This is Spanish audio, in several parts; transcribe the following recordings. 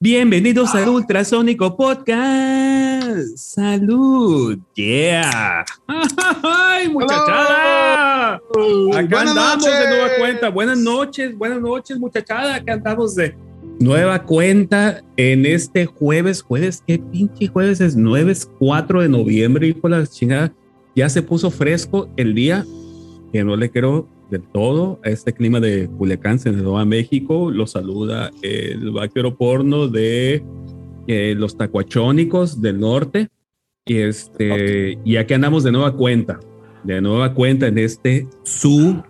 Bienvenidos al Ultrasónico Podcast. Salud. Yeah. ¡Ay, muchachada! Acá Buenas andamos de nueva cuenta. Buenas noches, buenas noches, muchachada. Acá andamos de nueva cuenta en este jueves. Jueves, ¿qué pinche jueves es? 9 es 4 de noviembre, hijo de la chingada. Ya se puso fresco el día que no le quiero del todo a este clima de Culiacán, Sinaloa, México. Lo saluda el vaquero porno de eh, los tacuachónicos del norte. Y, este, y aquí andamos de nueva cuenta, de nueva cuenta en este su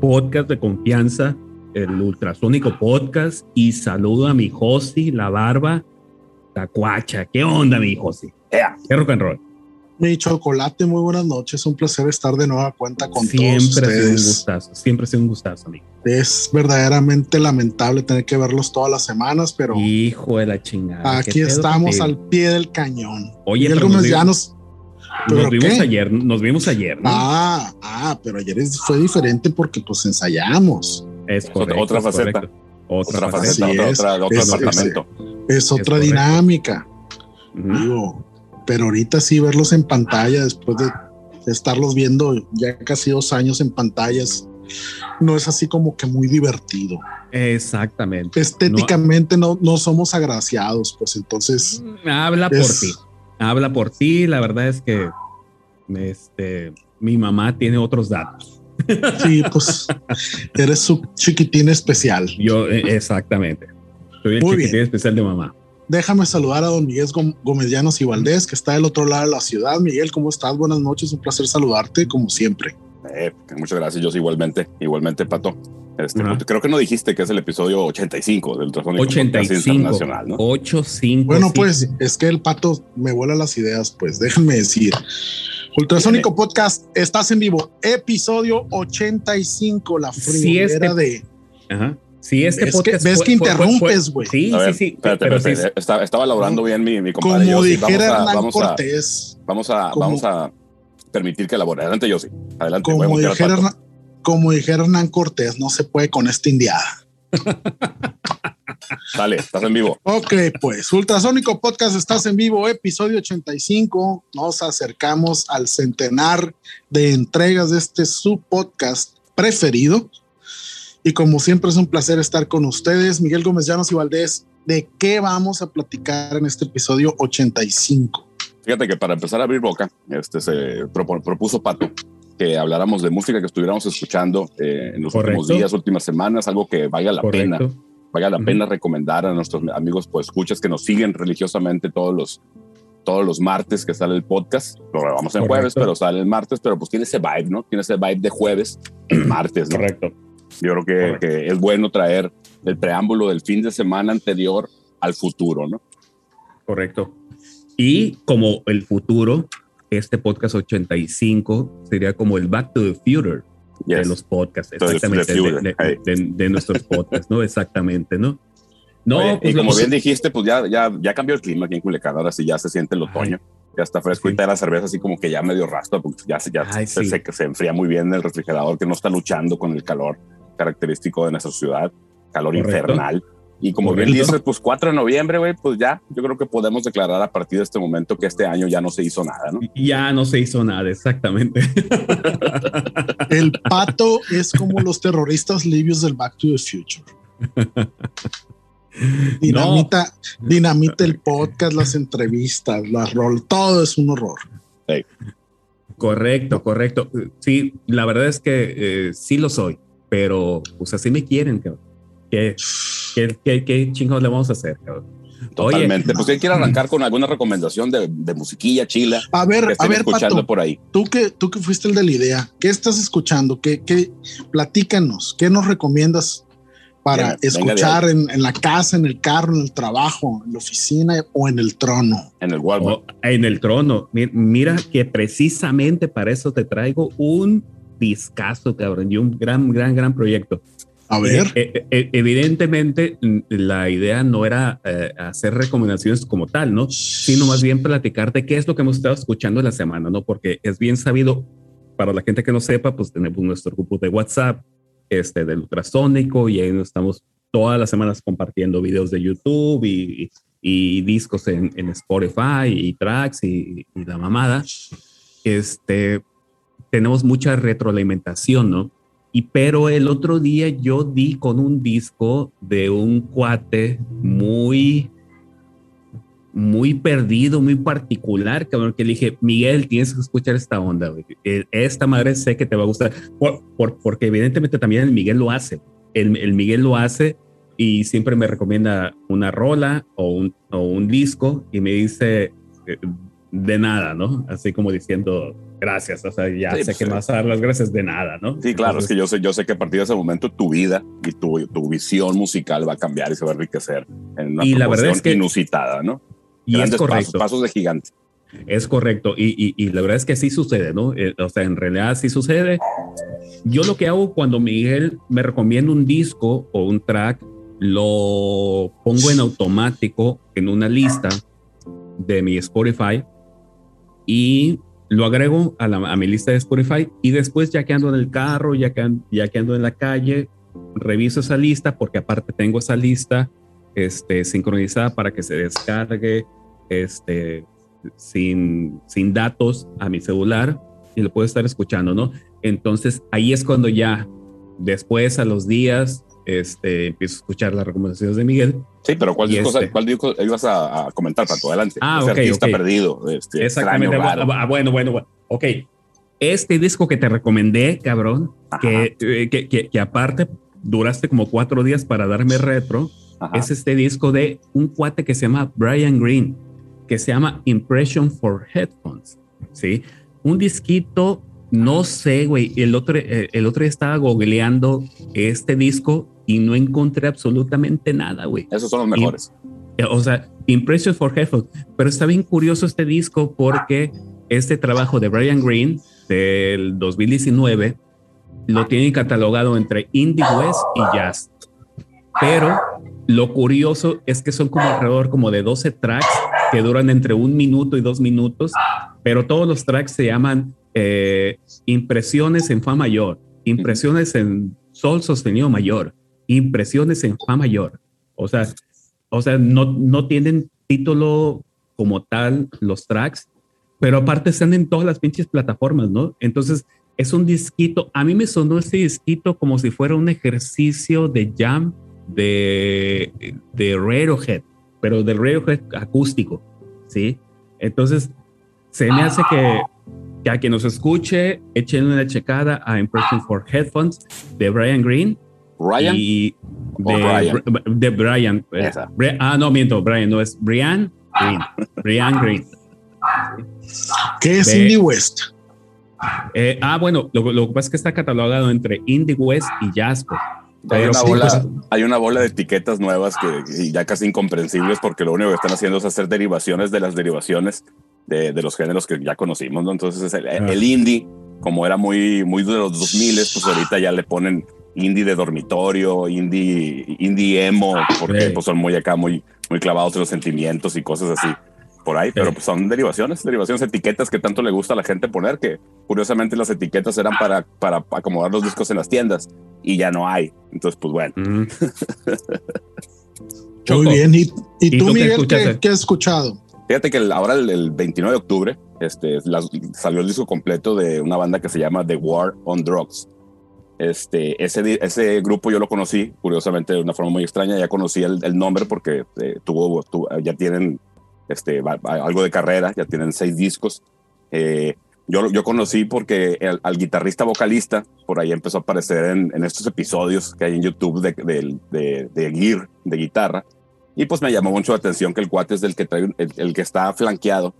podcast de confianza, el ultrasónico podcast. Y saludo a mi Josi, la barba tacuacha. ¿Qué onda, mi Josi? ¿Qué rock and roll? Mi chocolate, muy buenas noches. Un placer estar de nueva cuenta con siempre todos ha sido un ustedes. gustazo, siempre ha sido un gustazo, amigo. Es verdaderamente lamentable tener que verlos todas las semanas, pero Hijo de la chingada. aquí ¿qué pedo estamos al pie del cañón. Oye, pero nos, vi- Llanos. ¿pero nos vimos qué? ayer, nos vimos ayer, ¿no? Ah, ah, pero ayer es- fue diferente porque pues ensayamos. es otra- correcto, otra faceta. correcto. Otra, Otra faceta. otra, es. otra- otro Es- departamento. Es otra dinámica, Ujú. digo. Pero ahorita sí verlos en pantalla después de, estarlos viendo ya casi dos años en pantallas, no es así como que muy divertido. Exactamente. estéticamente no, no somos agraciados, pues entonces Habla por ti. Habla por ti. La verdad es que este, mi mamá tiene otros datos. sí, pues eres su chiquitín especial. Yo, eh, exactamente. Soy el Muy chiquitín bien. especial de mamá. Déjame saludar a don Miguel Gómez Llanos y Valdés, que está del otro lado de la ciudad. Miguel, ¿cómo estás? Buenas noches, un placer saludarte, como siempre. Eh, muchas gracias, yo igualmente, igualmente, Pato. Este. Creo que no dijiste que es el episodio 85 del Ultrasónico Podcast 85. Internacional, ¿no? 85. Bueno, pues es que el pato me vuela las ideas, pues déjenme decir. Ultrasónico Podcast, estás en vivo, episodio 85, la primera este- de... Ajá. Sí, este ¿Ves que- podcast. ves que interrumpes, güey? Sí, ver, sí, sí. espérate, pero espérate, sí, está- estaba elaborando bien mi, mi Como compadre. Yossi. dijera vamos a, Hernán vamos a, Cortés, vamos a, Como- vamos a permitir que elabore. Adelante, Yossi. Adelante. voy a como dijera. Hernán, como dijera Hernán Cortés, no se puede con esta indiada. Dale, estás en vivo. Ok, pues Ultrasónico Podcast, estás en vivo, episodio 85. Nos acercamos al centenar de entregas de este su podcast preferido. Y como siempre es un placer estar con ustedes, Miguel Gómez Llanos y Valdés. ¿De qué vamos a platicar en este episodio 85? Fíjate que para empezar a abrir boca, este se propuso Pato que habláramos de música que estuviéramos escuchando eh, en los Correcto. últimos días, últimas semanas, algo que valga la pena, correcto. valga la Ujú. pena recomendar a nuestros amigos pues escuchas que nos siguen religiosamente todos los todos los martes que sale el podcast. Lo grabamos en Correcto. jueves, pero sale el martes, pero pues tiene ese vibe, ¿no? Tiene ese vibe de jueves martes, ¿no? Correcto. Yo creo que, que es bueno traer el preámbulo del fin de semana anterior al futuro, ¿no? Correcto. Y como el futuro, este podcast 85 sería como el Back to the Future de Yes. los podcasts, the- exactamente, the de, de- de- de nuestros podcasts, ¿no? Exactamente, ¿no? No, Oye, pues y como bien dijiste, pues ya, ya, ya cambió el clima aquí en Culiacán, ahora sí ya se siente el otoño, ya está fresco Sí. la cerveza así como que ya medio raspa, porque ya, se- ya Ay, se, sí. se, se enfría muy bien el refrigerador, que no está luchando con el calor característico de nuestra ciudad, calor Correcto. infernal. Y como bien dices, pues 4 de noviembre, güey, pues ya, yo creo que podemos declarar a partir de este momento que este año ya no se hizo nada, ¿no? ya no se hizo nada, exactamente. El pato es como los terroristas libios del Back to the Future. Dinamita, dinamita el podcast, las entrevistas, las rol, todo es un horror. Correcto, correcto. Sí, la verdad es que eh, sí lo soy, pero pues así me quieren, cabrón. ¿Qué, qué, qué, qué chingados le vamos a hacer, cabrón? Totalmente. no. pues ¿quién quiere arrancar con alguna recomendación de, de musiquilla chila A que ver, a ver, escuchando Pato, por ahí? tú que, tú que fuiste el de la idea, ¿qué estás escuchando? ¿Qué, qué, platícanos, ¿qué nos recomiendas para de escuchar en, en la casa, en el carro, en el trabajo, en la oficina o en el trono? En el Walmart. Oh, en el trono. Mi- Mira que precisamente para eso te traigo un discazo, cabrón, y un gran, gran, gran proyecto. A ver, Eh, eh, evidentemente, la idea no era eh, hacer recomendaciones como tal, ¿no? Sino más bien platicarte qué es lo que hemos estado escuchando en la semana, ¿no? Porque es bien sabido, para la gente que no sepa, pues tenemos nuestro grupo de WhatsApp, este, del ultrasónico, y ahí nos estamos todas las semanas compartiendo videos de YouTube y, y discos en, en, Spotify y tracks y, y, la mamada, este, tenemos mucha retroalimentación, ¿no? Y pero el otro día yo di con un disco de un cuate muy muy perdido, muy particular, cabrón, que le dije, Miguel, tienes que escuchar esta onda, eh, Esta madre sé que te va a gustar, por, por, porque evidentemente también el Miguel lo hace. El, el, Miguel lo hace y siempre me recomienda una rola o un, o un disco y me dice eh, de nada, ¿no? Así como diciendo gracias, o sea, ya sé pues, que me vas a dar las gracias de nada, ¿no? Sí, claro, es que yo sé, yo sé que a partir de ese momento tu vida y tu, tu visión musical va a cambiar y se va a enriquecer en una y la verdad es que, inusitada, ¿no? Y es correcto. Pasos, de gigante. Es correcto. Y, y, la verdad es que sí sucede, ¿no? Eh, o sea, en realidad sí sucede. Yo lo que hago cuando Miguel me recomienda un disco o un track, lo pongo en automático en una lista de mi Spotify y lo agrego a, la, a mi lista de Spotify y después ya que ando en el carro, ya que, ya que ando en la calle, reviso esa lista porque aparte tengo esa lista este, sincronizada para que se descargue este, sin, sin datos a mi celular y lo puedo estar escuchando, ¿no? Entonces ahí es cuando ya después a los días este, empiezo a escuchar las recomendaciones de Miguel. Sí, pero ¿cuál, disco, este, ¿cuál disco ibas a, comentar para tu adelante? Ah, ok. Está perdido. Este, Exactamente. Ah, bueno, bueno, bueno. Ok. Este disco que te recomendé, cabrón, que, eh, que, que, que, aparte duraste como cuatro días para darme retro, es este disco de un cuate que se llama Brian Green, que se llama Impression for Headphones, ¿sí? Un disquito, no sé, güey, el otro, eh, el otro día estaba googleando este disco y no encontré absolutamente nada, güey. Esos son los mejores. o sea, Impression for Headphones, pero está bien curioso este disco porque este trabajo de Brian Green del 2019 lo tienen catalogado entre indie west y jazz. Pero lo curioso es que son como alrededor como de 12 tracks que duran entre un minuto y dos minutos, pero todos los tracks se llaman eh, impresiones en fa mayor, impresiones en sol sostenido mayor, impresiones en fa mayor. O sea, o sea no, no tienen título como tal los tracks, pero aparte están en todas las pinches plataformas, ¿no? Entonces es un disquito. A mí me sonó este disquito como si fuera un ejercicio de jam de, de Radiohead, pero del Radiohead acústico, ¿sí? Entonces, se me hace que, que a quien nos escuche, echen una checada a Impression for Headphones de Brian Green. Brian. Y de, de Brian. Eh, ah, no, miento, Brian, no es Brian Green. Brian Green. ¿Qué es Indie West? Eh, ah, bueno, lo, lo, que pasa es que está catalogado entre Indie West y Jasper. Hay una, bola, hay una bola de etiquetas nuevas que ya casi incomprensibles porque lo único que están haciendo es hacer derivaciones de las derivaciones de, de los géneros que ya conocimos, ¿no? Entonces el, el, indie, como era muy, muy de los 2000, pues ahorita ya le ponen indie de dormitorio, indie, indie emo, porque pues son muy acá, muy, muy clavados en los sentimientos y cosas así por ahí, pero pues son derivaciones, derivaciones, etiquetas que tanto le gusta a la gente poner, que curiosamente las etiquetas eran para, para acomodar los discos en las tiendas y ya no hay. Entonces, pues bueno. Muy bien. ¿Y, tú, Miguel, ¿qué, has escuchado? Fíjate que ahora el, 29 de octubre este, salió el disco completo de una banda que se llama The War on Drugs. Este, ese, ese grupo yo lo conocí, curiosamente, de una forma muy extraña. Ya conocí el, nombre porque eh, tuvo, ya tienen este, algo de carrera, ya tienen seis discos. Eh, yo, yo conocí porque al guitarrista vocalista por ahí empezó a aparecer en, en estos episodios que hay en YouTube de, de, de, gear, de guitarra. Y pues me llamó mucho la atención que el cuate es el que, trae, el, que está flanqueado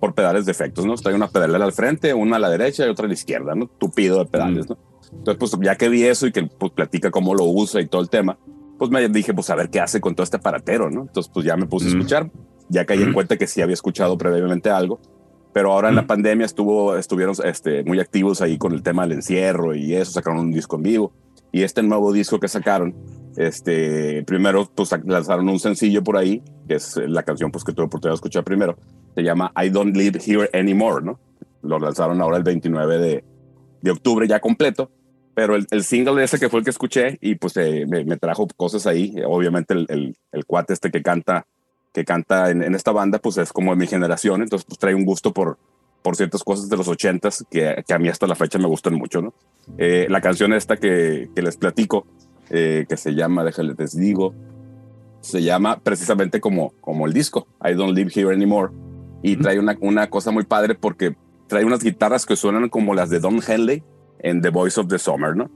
por pedales de efectos, ¿no? Trae una pedalera al frente, una a la derecha y otra a la izquierda, ¿no? Tupido de pedales, mm. ¿no? Entonces, pues ya que vi eso y que pues, platica cómo lo usa y todo el tema, pues me dije, pues a ver qué hace con todo este aparatero, ¿no? Entonces, pues ya me puse a mm. escuchar ya caí en cuenta que sí había escuchado previamente algo, pero ahora en la pandemia estuvo, estuvieron este, muy activos ahí con el tema del encierro y eso, sacaron un disco en vivo. Y este nuevo disco que sacaron, este, primero pues lanzaron un sencillo por ahí, que es la canción pues que tuve oportunidad de escuchar primero, se llama I Don't Live Here Anymore, ¿no? Lo lanzaron ahora el 29 de, de octubre ya completo, pero el, el, single de ese que fue el que escuché y pues eh, me, me, trajo cosas ahí. Obviamente el, el, el, cuate este que canta, que canta en, en, esta banda, pues es como de mi generación, entonces pues trae un gusto por, por ciertas cosas de los ochentas que, que a mí hasta la fecha me gustan mucho, ¿no? Eh, la canción esta que, que les platico, eh, que se llama, déjale, les digo, se llama precisamente como, como el disco, I Don't Live Here Anymore, y trae una, una cosa muy padre porque trae unas guitarras que suenan como las de Don Henley en The Voice of the Summer, ¿no?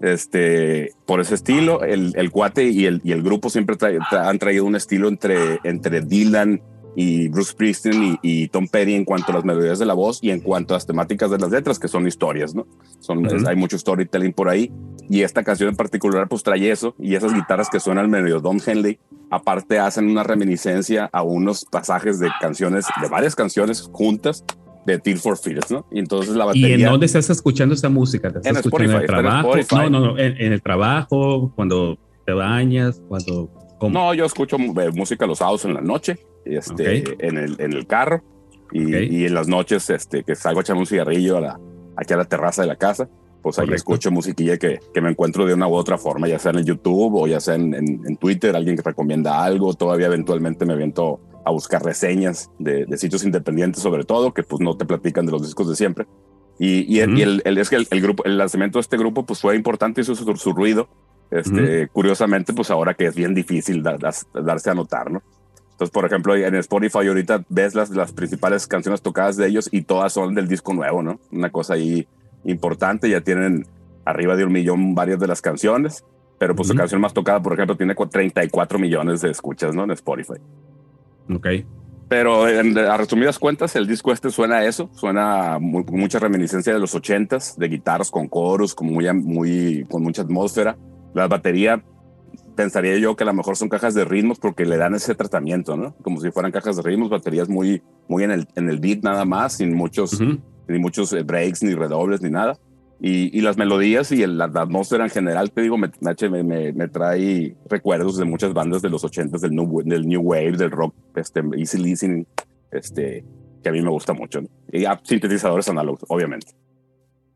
Este, por ese estilo, el, el cuate y el, y el grupo siempre trae, tra, han traído un estilo entre, entre Dylan y Bruce Springsteen y, y, Tom Petty en cuanto a las melodías de la voz y en cuanto a las temáticas de las letras, que son historias, ¿no? Son, uh -huh. es, hay mucho storytelling por ahí. Y esta canción en particular, pues trae eso y esas guitarras que suenan medio Don Henley, aparte hacen una reminiscencia a unos pasajes de canciones, de varias canciones juntas de Tear for Fears, ¿no? Y entonces la batería... ¿Y en dónde estás escuchando esta música? ¿Te estás en escuchando Spotify, en el trabajo? en. No, no, no, en, en, el trabajo, cuando te bañas, cuando... ¿cómo? No, yo escucho eh, música los sábados en la noche, este, okay. en, el, en el carro, y, okay. y, en las noches este, que salgo a echar un cigarrillo a la, aquí a la terraza de la casa, pues ahí Correcto. escucho musiquilla que, que, me encuentro de una u otra forma, ya sea en el YouTube o ya sea en, en, en Twitter, alguien que recomienda algo, todavía eventualmente me aviento a buscar reseñas de, de, sitios independientes sobre todo, que pues no te platican de los discos de siempre. Y, y, uh -huh. y el, el, es que el, el, grupo, el lanzamiento de este grupo pues fue importante, hizo su, su ruido. Este, uh -huh. Curiosamente, pues ahora que es bien difícil da, da, darse a notar, ¿no? Entonces, por ejemplo, en Spotify ahorita ves las, las principales canciones tocadas de ellos y todas son del disco nuevo, ¿no? Una cosa ahí importante, ya tienen arriba de un millón varias de las canciones, pero pues uh -huh. su canción más tocada, por ejemplo, tiene 34 millones de escuchas, ¿no? En Spotify. Ok. Pero en, a resumidas cuentas, el disco este suena a eso, suena a muy, mucha reminiscencia de los ochentas, de guitarras con coros, con, muy, muy, con mucha atmósfera. La batería, pensaría yo que a lo mejor son cajas de ritmos porque le dan ese tratamiento, ¿no? Como si fueran cajas de ritmos, baterías muy, muy en, el, en el beat nada más, sin muchos, uh -huh. ni muchos eh, breaks, ni redobles, ni nada. Y, y, las melodías y el, la, la, atmósfera en general, te digo, me, me, me, trae recuerdos de muchas bandas de los ochentas, del new, del new Wave, del rock, este, easy listening, este, que a mí me gusta mucho. ¿no? Y ah, sintetizadores análogos, obviamente.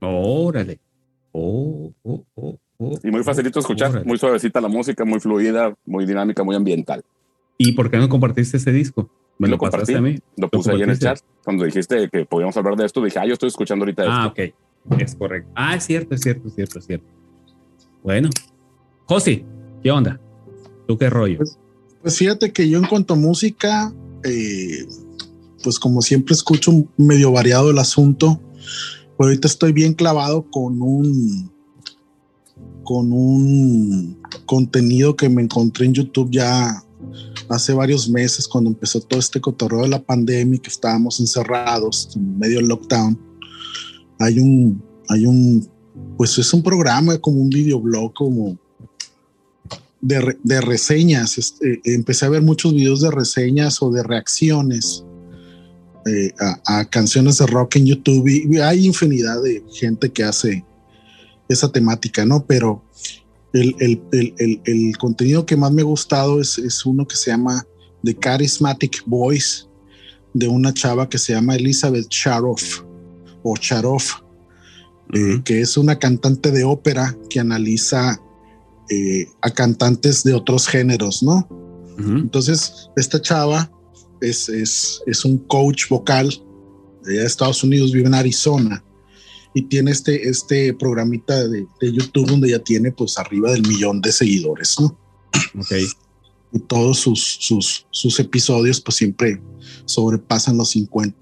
Órale. Oh, oh, oh, oh, y muy facilito escuchar, órale. muy suavecita la música, muy fluida, muy dinámica, muy ambiental. ¿Y por qué no compartiste ese disco? ¿Me lo, lo compartí? A mí? Lo puse ¿Lo ahí en el chat. Cuando dijiste que podíamos hablar de esto, dije, ah, yo estoy escuchando ahorita ah, esto. Ah, ok. Es correcto. Ah, es cierto, es cierto, es cierto, es cierto. Bueno. José, ¿qué onda? ¿Tú qué rollo? Pues, pues fíjate que yo en cuanto a música, eh, pues como siempre escucho medio variado el asunto. Pero ahorita estoy bien clavado con un con un contenido que me encontré en YouTube ya hace varios meses cuando empezó todo este cotorreo de la pandemia que estábamos encerrados en medio del lockdown hay un, hay un, pues es un programa como un videoblog, como de, reseñas. Este, empecé a ver muchos videos de reseñas o de reacciones eh, a, canciones de rock en YouTube y, hay infinidad de gente que hace esa temática, ¿no? Pero el contenido que más me ha gustado es, es uno que se llama The Charismatic Voice de una chava que se llama Elizabeth Sharoff o Charov, uh -huh. eh, que es una cantante de ópera que analiza eh, a cantantes de otros géneros, ¿no? Uh -huh. Entonces, esta chava es, es, es, un coach vocal de Estados Unidos, vive en Arizona y tiene este, este programita de, de, YouTube donde ya tiene pues arriba del millón de seguidores, ¿no? Ok. Y todos sus, sus, sus episodios pues siempre sobrepasan los 50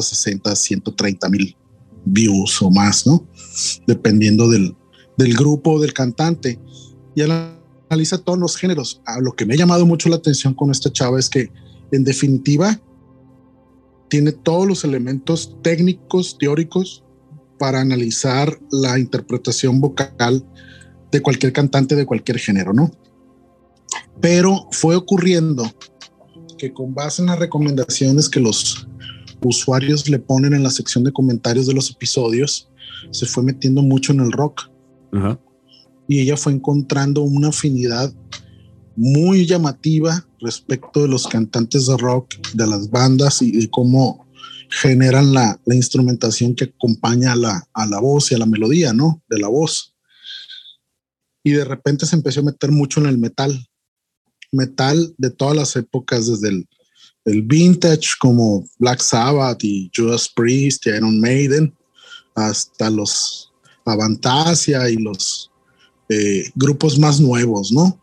60, 130 mil views o más, ¿no? Dependiendo del, del grupo, del cantante. Y analiza todos los géneros. A lo que me ha llamado mucho la atención con esta chava es que, en definitiva, tiene todos los elementos técnicos, teóricos, para analizar la interpretación vocal de cualquier cantante de cualquier género, ¿no? Pero fue ocurriendo que con base en las recomendaciones que los usuarios le ponen en la sección de comentarios de los episodios, se fue metiendo mucho en el rock. Y ella fue encontrando una afinidad muy llamativa respecto de los cantantes de rock, de las bandas y de cómo generan la, la instrumentación que acompaña a la, a la voz y a la melodía, ¿no? De la voz. y de repente se empezó a meter mucho en el metal. Metal de todas las épocas, desde el, el vintage como Black Sabbath y Judas Priest y Iron Maiden, hasta los Avantasia y los eh, grupos más nuevos, ¿no?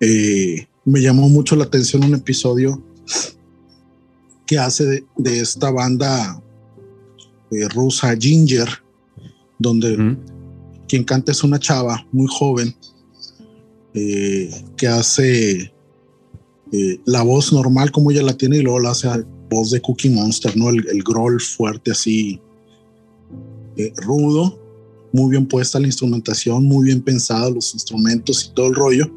Eh, me llamó mucho la atención un episodio que hace de, esta banda eh, rusa Ginger, donde quien canta es una chava muy joven que hace la voz normal como ella la tiene y luego la hace voz de Cookie Monster, ¿no? El, el growl fuerte así, rudo muy bien puesta la instrumentación, muy bien pensada los instrumentos y todo el rollo.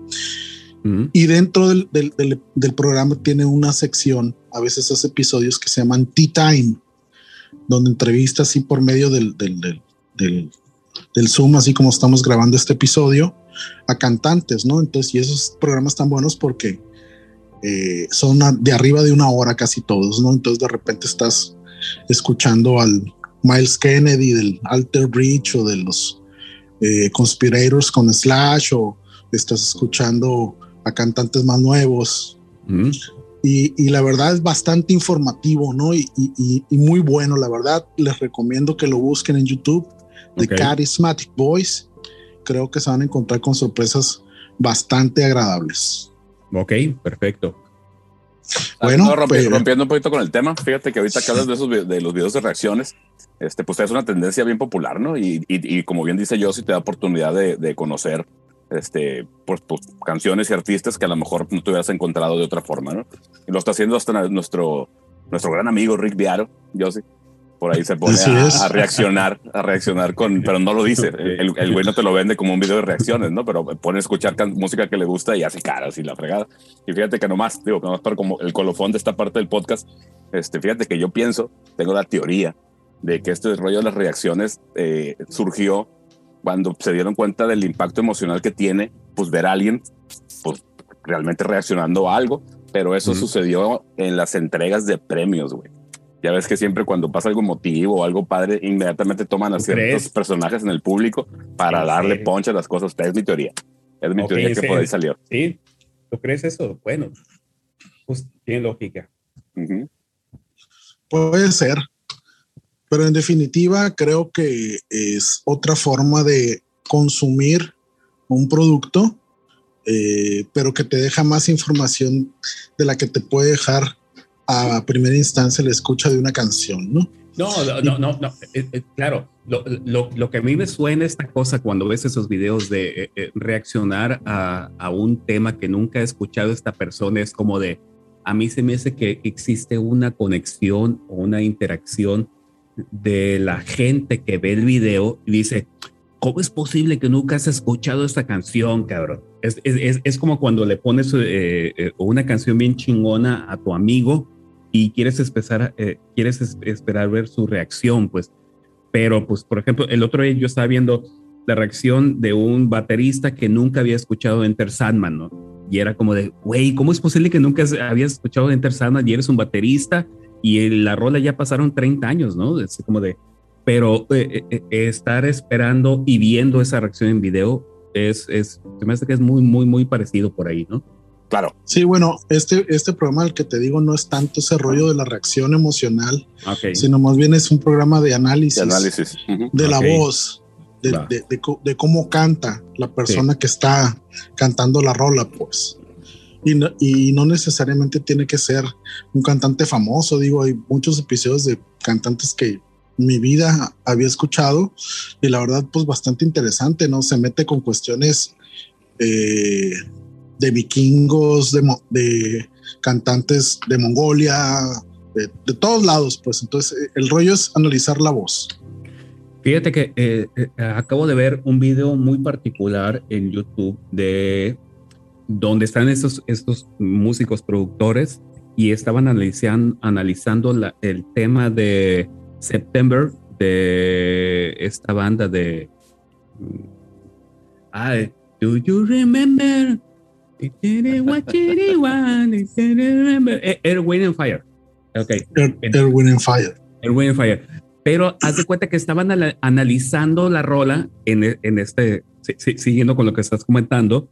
Y dentro del, del, del, programa tiene una sección, a veces hace episodios que se llaman Tea Time, donde entrevista así por medio del, del, Zoom, así como estamos grabando este episodio, a cantantes, ¿no? Entonces, y esos programas están buenos porque eh, son de arriba de una hora casi todos, ¿no? Entonces, de repente estás escuchando al, Miles Kennedy del Alter Bridge o de los eh, Conspirators con Slash o estás escuchando a cantantes más nuevos. Mm. Y, la verdad es bastante informativo, ¿no? Y, muy bueno, la verdad. Les recomiendo que lo busquen en YouTube, The Charismatic Voice. Creo que se van a encontrar con sorpresas bastante agradables. Ok, perfecto. Bueno, pues, rompiendo, un poquito con el tema, fíjate que ahorita que hablas de, esos, de los videos de reacciones, este, pues es una tendencia bien popular, ¿no? Y, y, como bien dice yo, si te da oportunidad de, de conocer este, pues, pues, canciones y artistas que a lo mejor no te hubieras encontrado de otra forma, ¿no? Y lo está haciendo hasta nuestro, nuestro gran amigo Rick Viaro, yo sí. Por ahí se pone a, reaccionar, a reaccionar con, pero no lo dice. El, el, güey no te lo vende como un video de reacciones, ¿no? Pero pone a escuchar música que le gusta y hace caras y la fregada. Y fíjate que nomás, digo, nomás para como el colofón de esta parte del podcast, este, fíjate que yo pienso, tengo la teoría de que este rollo de las reacciones eh, surgió cuando se dieron cuenta del impacto emocional que tiene, pues ver a alguien, pues realmente reaccionando a algo, pero eso sucedió en las entregas de premios, güey. Ya ves que siempre cuando pasa algo emotivo o algo padre, inmediatamente toman a ciertos personajes en el público para darle ponche a las cosas. Es mi teoría. Es mi teoría que por ahí salió. Sí, ¿tú crees eso? Bueno, pues tiene lógica. Puede ser. Pero en definitiva, creo que es otra forma de consumir un producto, eh, pero que te deja más información de la que te puede dejar a primera instancia la escucha de una canción, ¿no? No, no, no, no, eh, eh, claro, lo, lo, lo, que a mí me suena esta cosa cuando ves esos videos de reaccionar a, a, un tema que nunca ha escuchado esta persona es como de, a mí se me hace que existe una conexión o una interacción de la gente que ve el video y dice, ¿cómo es posible que nunca has escuchado esta canción, cabrón? Es, es, es como cuando le pones eh, eh, una canción bien chingona a tu amigo y quieres, eh, esperar ver su reacción, pues. Pero, pues, por ejemplo, el otro día yo estaba viendo la reacción de un baterista que nunca había escuchado Enter Sandman, ¿no? Y era como de, güey, ¿cómo es posible que nunca habías escuchado Enter Sandman y eres un baterista y la rola ya pasaron 30 años, ¿no? Es como de, pero eh, eh, estar esperando y viendo esa reacción en video es, me hace que es muy, muy, muy parecido por ahí, ¿no? Claro. Sí, bueno, este, este programa, el que te digo, no es tanto ese rollo de la reacción emocional, sino más bien es un programa de análisis, de, análisis. de la voz, de, de, de, cómo canta la persona que está cantando la rola, pues y no, y no necesariamente tiene que ser un cantante famoso. Digo, hay muchos episodios de cantantes que mi vida había escuchado y la verdad, pues bastante interesante, ¿no? Se mete con cuestiones eh, de vikingos, de, de, cantantes de Mongolia, de, todos lados, pues entonces el rollo es analizar la voz. Fíjate que eh, eh, acabo de ver un video muy particular en YouTube de donde están estos, estos músicos productores y estaban analizando, analizando el tema de September de esta banda de... I, do you remember? Air, Wind and Fire. Okay. Air, Wind and Fire. Air, Wind and Fire. pero haz de cuenta que estaban analizando la rola en, e, en este, siguiendo con lo que estás comentando,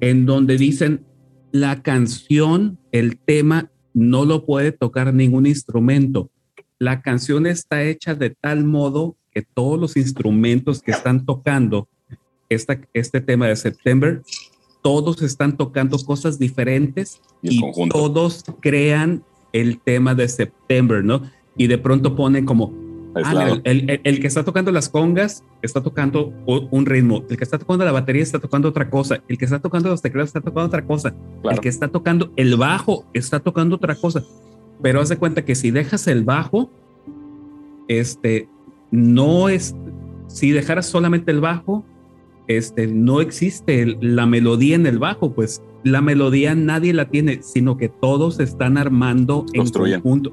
en donde dicen la canción, el tema, no lo puede tocar ningún instrumento. La canción está hecha de tal modo que todos los instrumentos que están tocando esta, este tema de September, todos están tocando cosas diferentes y, todos crean el tema de September, ¿no? Y de pronto ponen como, ah, el, el, que está tocando las congas está tocando un ritmo, el que está tocando la batería está tocando otra cosa, el que está tocando los teclados está tocando otra cosa, el que está tocando el bajo está tocando otra cosa. Pero haz de cuenta que si dejas el bajo, este, no es, si dejaras solamente el bajo, este, no existe la melodía en el bajo, pues la melodía nadie la tiene, sino que todos están armando en conjunto,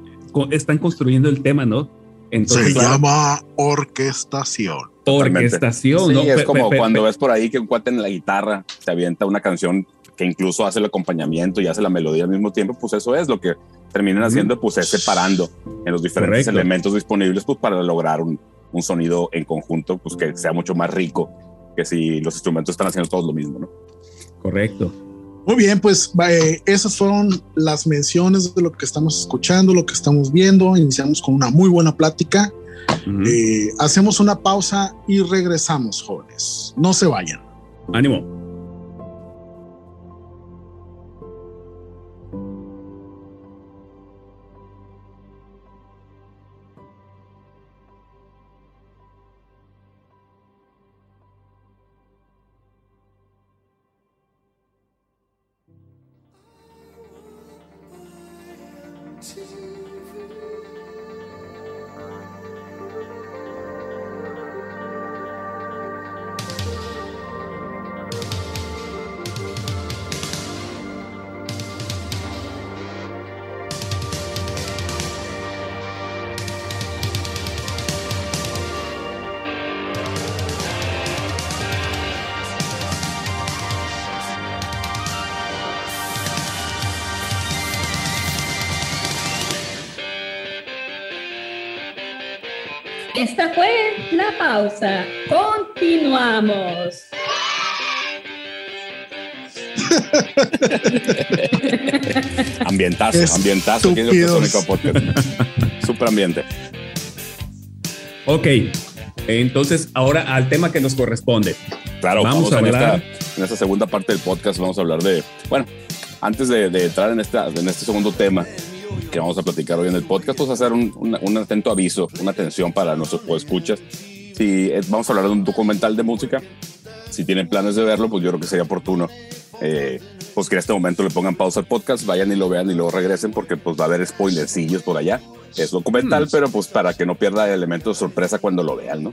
están construyendo el tema, ¿no? Entonces, Se llama orquestación. Orquestación, ¿no? Es como cuando ves por ahí que un cuate en la guitarra se avienta una canción que incluso hace el acompañamiento y hace la melodía al mismo tiempo, pues eso es lo que terminan haciendo, pues es separando en los diferentes elementos disponibles, pues para lograr un, un sonido en conjunto, pues que sea mucho más rico que si los instrumentos están haciendo todos lo mismo, ¿no? Correcto. Muy bien, pues eh, esas fueron las menciones de lo que estamos escuchando, lo que estamos viendo. Iniciamos con una muy buena plática. Eh, hacemos una pausa y regresamos, jóvenes. No se vayan. Ánimo. to you. Esta fue la pausa. Continuamos. ambientazo, ambientazo. Aquí Super ambiente. Ok, entonces ahora al tema que nos corresponde. Claro, vamos, a hablar. En esta, segunda parte del podcast vamos a hablar de, bueno, antes de, entrar en, esta, en este segundo tema, que vamos a platicar hoy en el podcast, pues hacer un, un, atento aviso, una atención para nuestros escuchas. Si eh, vamos a hablar de un documental de música, si tienen planes de verlo, pues yo creo que sería oportuno, eh, pues que en este momento le pongan pausa al podcast, vayan y lo vean y luego regresen, porque pues va a haber spoilercillos por allá. Es documental, mm. pero pues para que no pierda el elemento de sorpresa cuando lo vean, ¿no?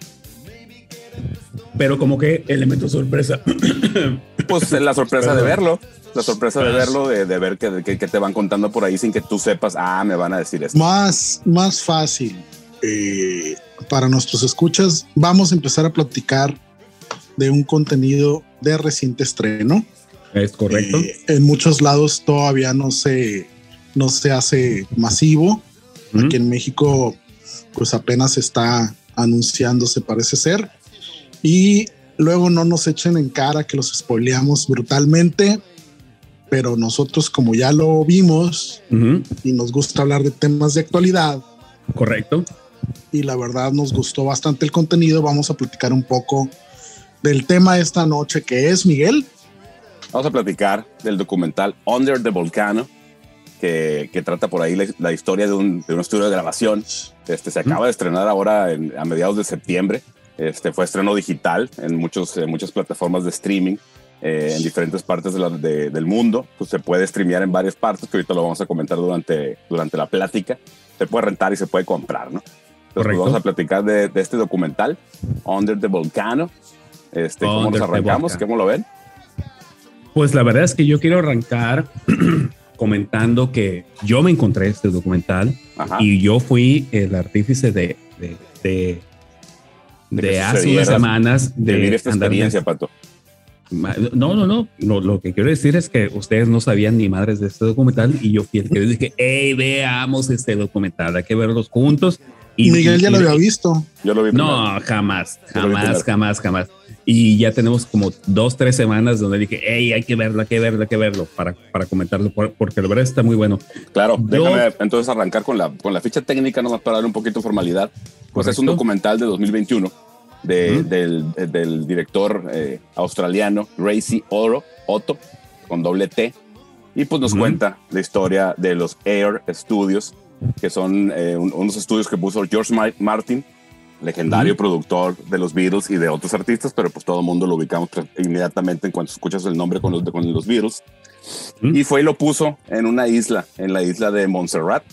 Pero como que elemento sorpresa. pues la sorpresa de verlo la sorpresa de verlo, de, ver que, te van contando por ahí sin que tú sepas, ah, me van a decir esto. Más, más fácil eh, para nuestros escuchas, vamos a empezar a platicar de un contenido de reciente estreno. Es correcto. Eh, en muchos lados todavía no se, no se hace masivo. Aquí en México, pues apenas está anunciándose, parece ser. Y luego no nos echen en cara que los spoileamos brutalmente pero nosotros como ya lo vimos y nos gusta hablar de temas de actualidad. Correcto. Y la verdad nos gustó bastante el contenido. Vamos a platicar un poco del tema de esta noche que es Miguel. Vamos a platicar del documental Under the Volcano, que, que trata por ahí la, historia de un, de un, estudio de grabación. Este se acaba de estrenar ahora a mediados de septiembre. Este fue estreno digital en, muchos, en muchas plataformas de streaming. Eh, en diferentes partes del mundo. Pues se puede streamear en varias partes, que ahorita lo vamos a comentar durante, durante la plática. Se puede rentar y se puede comprar, ¿no? Entonces pues, vamos a platicar de, este documental, Under the Volcano. Este, ¿Cómo nos arrancamos? ¿Cómo lo ven? Pues la verdad es que yo quiero arrancar comentando que yo me encontré este documental y yo fui el artífice de, de, de, hace unas semanas de, vivir esta experiencia, Pato. No, no, no, Lo que quiero decir es que ustedes no sabían ni madres de este documental y yo fui el que dije, hey, veamos este documental, hay que verlos juntos. Y, Miguel ya y- lo había visto. Yo lo vi. primero. No, jamás, jamás, jamás, jamás. Y ya tenemos como dos, tres semanas donde dije, hey, hay que verlo, hay que verlo, hay que verlo para, para comentarlo, por- porque la verdad está muy bueno. Claro, Yo- déjame entonces arrancar con la, con la ficha técnica, nomás para darle un poquito de formalidad. Pues es un Correcto. documental de 2021 de, Ujú. del, eh, del director eh, australiano Racy Oro, Otto, con doble T. Y pues nos Ujú. cuenta la historia de los Air Studios, que son eh, un- unos estudios que puso George Ma- Martin, legendario productor de los Beatles y de otros artistas, pero pues todo el mundo lo ubicamos inmediatamente en cuanto escuchas el nombre con los, con los Beatles. Y fue y lo puso en una isla, en la isla de Montserrat,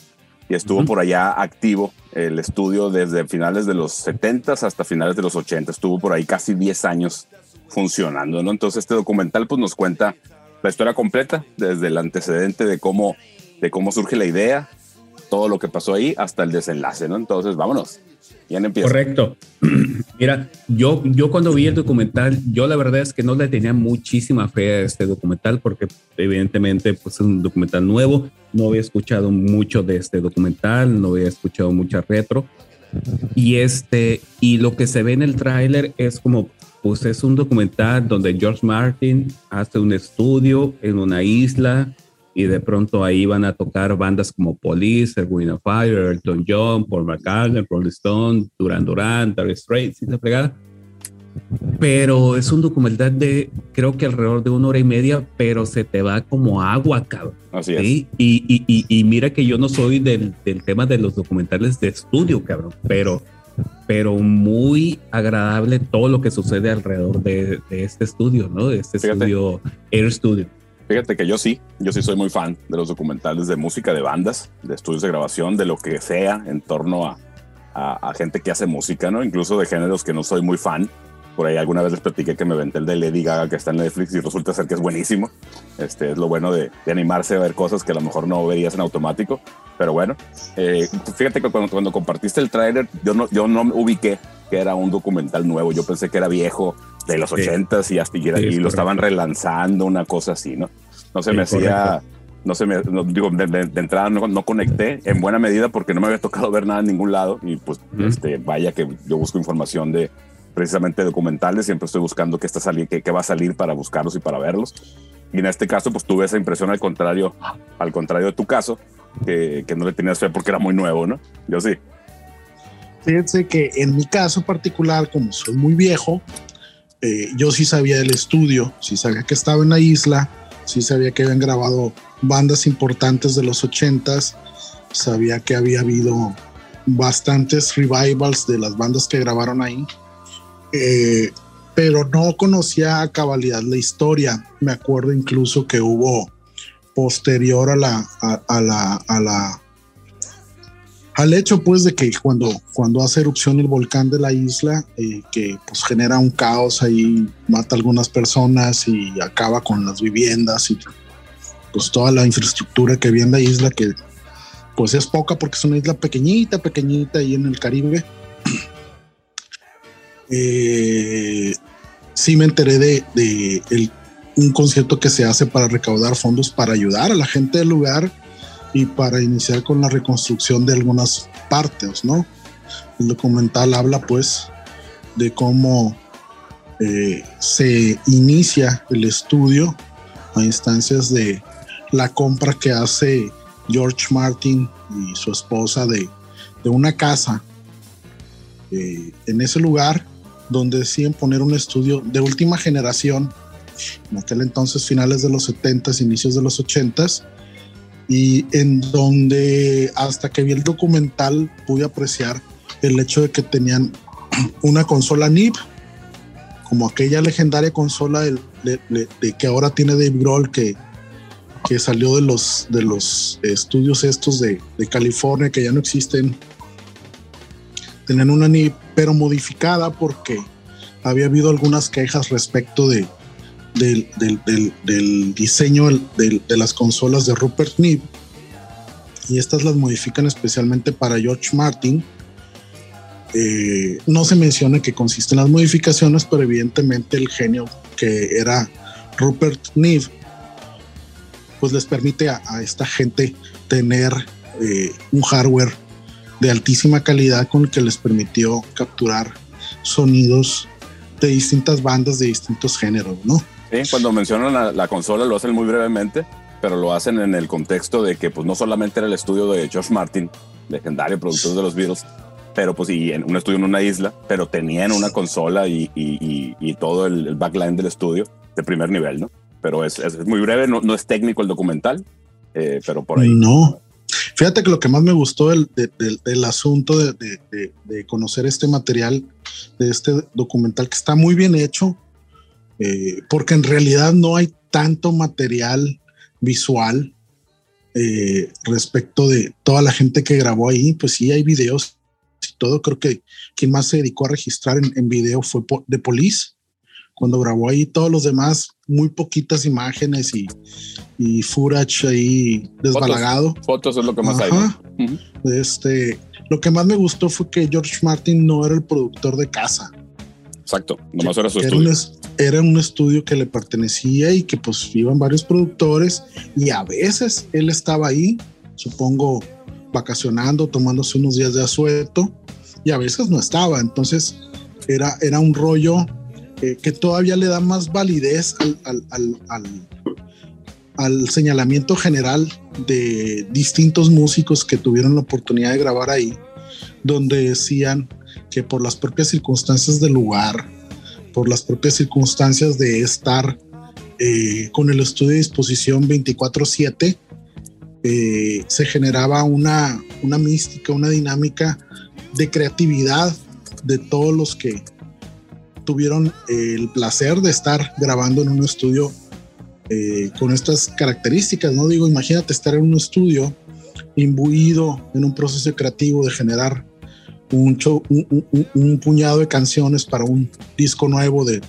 y estuvo por allá activo el estudio desde finales de los 70 hasta finales de los 80. Estuvo por ahí casi 10 años funcionando, ¿no? Entonces este documental pues nos cuenta la historia completa, desde el antecedente de cómo, de cómo surge la idea, todo lo que pasó ahí, hasta el desenlace, ¿no? Entonces, vámonos. ¿Quién empieza? Correcto. Mira, yo, yo cuando vi el documental, yo la verdad es que no le tenía muchísima fe a este documental porque evidentemente pues es un documental nuevo, no había escuchado mucho de este documental, no había escuchado mucha retro y este y lo que se ve en el tráiler es como pues es un documental donde George Martin hace un estudio en una isla y de pronto ahí van a tocar bandas como Police, Erwin of Fire, Elton John, Paul McCartney, Rolling Stone, Duran Duran, Dire Straits y la fregada. Pero es un documental de creo que alrededor de una hora y media, pero se te va como agua, cabrón. Así es. Y, y, y, y mira que yo no soy del, del tema de los documentales de estudio, cabrón, pero, pero muy agradable todo lo que sucede alrededor de, de este estudio, ¿no? De este Fíjate. estudio, Air Studio. Fíjate que yo sí, yo sí soy muy fan de los documentales de música, de bandas, de estudios de grabación, de lo que sea en torno a, a, a gente que hace música, ¿no? Incluso de géneros que no soy muy fan. Por ahí alguna vez les platiqué que me venté el de Lady Gaga que está en Netflix y resulta ser que es buenísimo. Este es lo bueno de, de animarse a ver cosas que a lo mejor no verías en automático. Pero bueno, eh, fíjate que cuando, cuando compartiste el tráiler, yo no, yo no me ubiqué que era un documental nuevo. Yo pensé que era viejo, de los Sí. ochentas y hasta y, Sí, y lo estaban relanzando, una cosa así, ¿no? No se Sí, me hacía, no se me, no, digo, de, de- de entrada no, no conecté en buena medida porque no me había tocado ver nada en ningún lado y pues, este, vaya que yo busco información de precisamente documentales, siempre estoy buscando qué está saliendo, qué, qué va a salir para buscarlos y para verlos. Y en este caso, pues tuve esa impresión al contrario, al contrario de tu caso, que, que no le tenías fe porque era muy nuevo, ¿no? Yo sí. Fíjense que en mi caso particular, como soy muy viejo, eh, yo sí sabía del estudio, sí sabía que estaba en la isla, sí sabía que habían grabado bandas importantes de los ochentas, sabía que había habido bastantes revivals de las bandas que grabaron ahí, eh, pero no conocía a cabalidad la historia. Me acuerdo incluso que hubo posterior a la, a la, a la al hecho pues de que cuando, cuando hace erupción el volcán de la isla, eh, que pues genera un caos ahí, mata a algunas personas y acaba con las viviendas y pues toda la infraestructura que había en la isla, que pues es poca porque es una isla pequeñita, pequeñita ahí en el Caribe. Eh, sí me enteré de, de el- un concierto que se hace para recaudar fondos para ayudar a la gente del lugar y para iniciar con la reconstrucción de algunas partes, ¿no? El documental habla pues de cómo eh, se inicia el estudio a instancias de la compra que hace George Martin y su esposa de, de una casa eh, en ese lugar donde deciden poner un estudio de última generación, en aquel entonces finales de los 70s, inicios de los 80s, y en donde hasta que vi el documental pude apreciar el hecho de que tenían una consola NIP, como aquella legendaria consola de, que ahora tiene Dave Grohl, que, que salió de los, de los estudios estos de California, que ya no existen. Tenían una NIP, pero modificada porque había habido algunas quejas respecto de, del, del- del- del diseño de las consolas de Rupert Neve y estas las modifican especialmente para George Martin. Eh, no se menciona que consisten las modificaciones, pero evidentemente el genio que era Rupert Neve, pues les permite a, a esta gente tener eh, un hardware de altísima calidad con el que les permitió capturar sonidos de distintas bandas de distintos géneros, ¿no? Sí, cuando mencionan la, la, consola lo hacen muy brevemente, pero lo hacen en el contexto de que pues no solamente era el estudio de George Martin, legendario productor de los Beatles, pero pues y en un estudio en una isla, pero tenían una consola y, y, y todo el, el, backline del estudio de primer nivel, ¿no? Pero es, es muy breve, no, no, es técnico el documental, eh, pero por ahí. No. Fíjate que lo que más me gustó del, del, del asunto de, de, de, conocer este material, de este documental que está muy bien hecho, eh, porque en realidad no hay tanto material visual eh, respecto de toda la gente que grabó ahí, pues sí hay videos y todo. Creo que quien más se dedicó a registrar en, en video fue de Police, cuando grabó ahí todos los demás, muy poquitas imágenes y, y footage ahí desbalagado. Fotos, fotos es lo que más Ajá. hay. Uh -huh. Este, lo que más me gustó fue que George Martin no era el productor de casa. Exacto, nomás era su era estudio. Un, era un estudio que le pertenecía y que pues iban varios productores y a veces él estaba ahí, supongo, vacacionando, tomándose unos días de asueto y a veces no estaba. Entonces era, era un rollo eh, que todavía le da más validez al, al, al, al, al señalamiento general de distintos músicos que tuvieron la oportunidad de grabar ahí, donde decían que por las propias circunstancias del lugar, por las propias circunstancias de estar eh, con el estudio de disposición 24/7, eh, se generaba una, una mística, una dinámica de creatividad de todos los que tuvieron el placer de estar grabando en un estudio eh, con estas características, ¿no? Digo, imagínate estar en un estudio imbuido en un proceso creativo de generar un, show, un, un, un, puñado de canciones para un disco nuevo de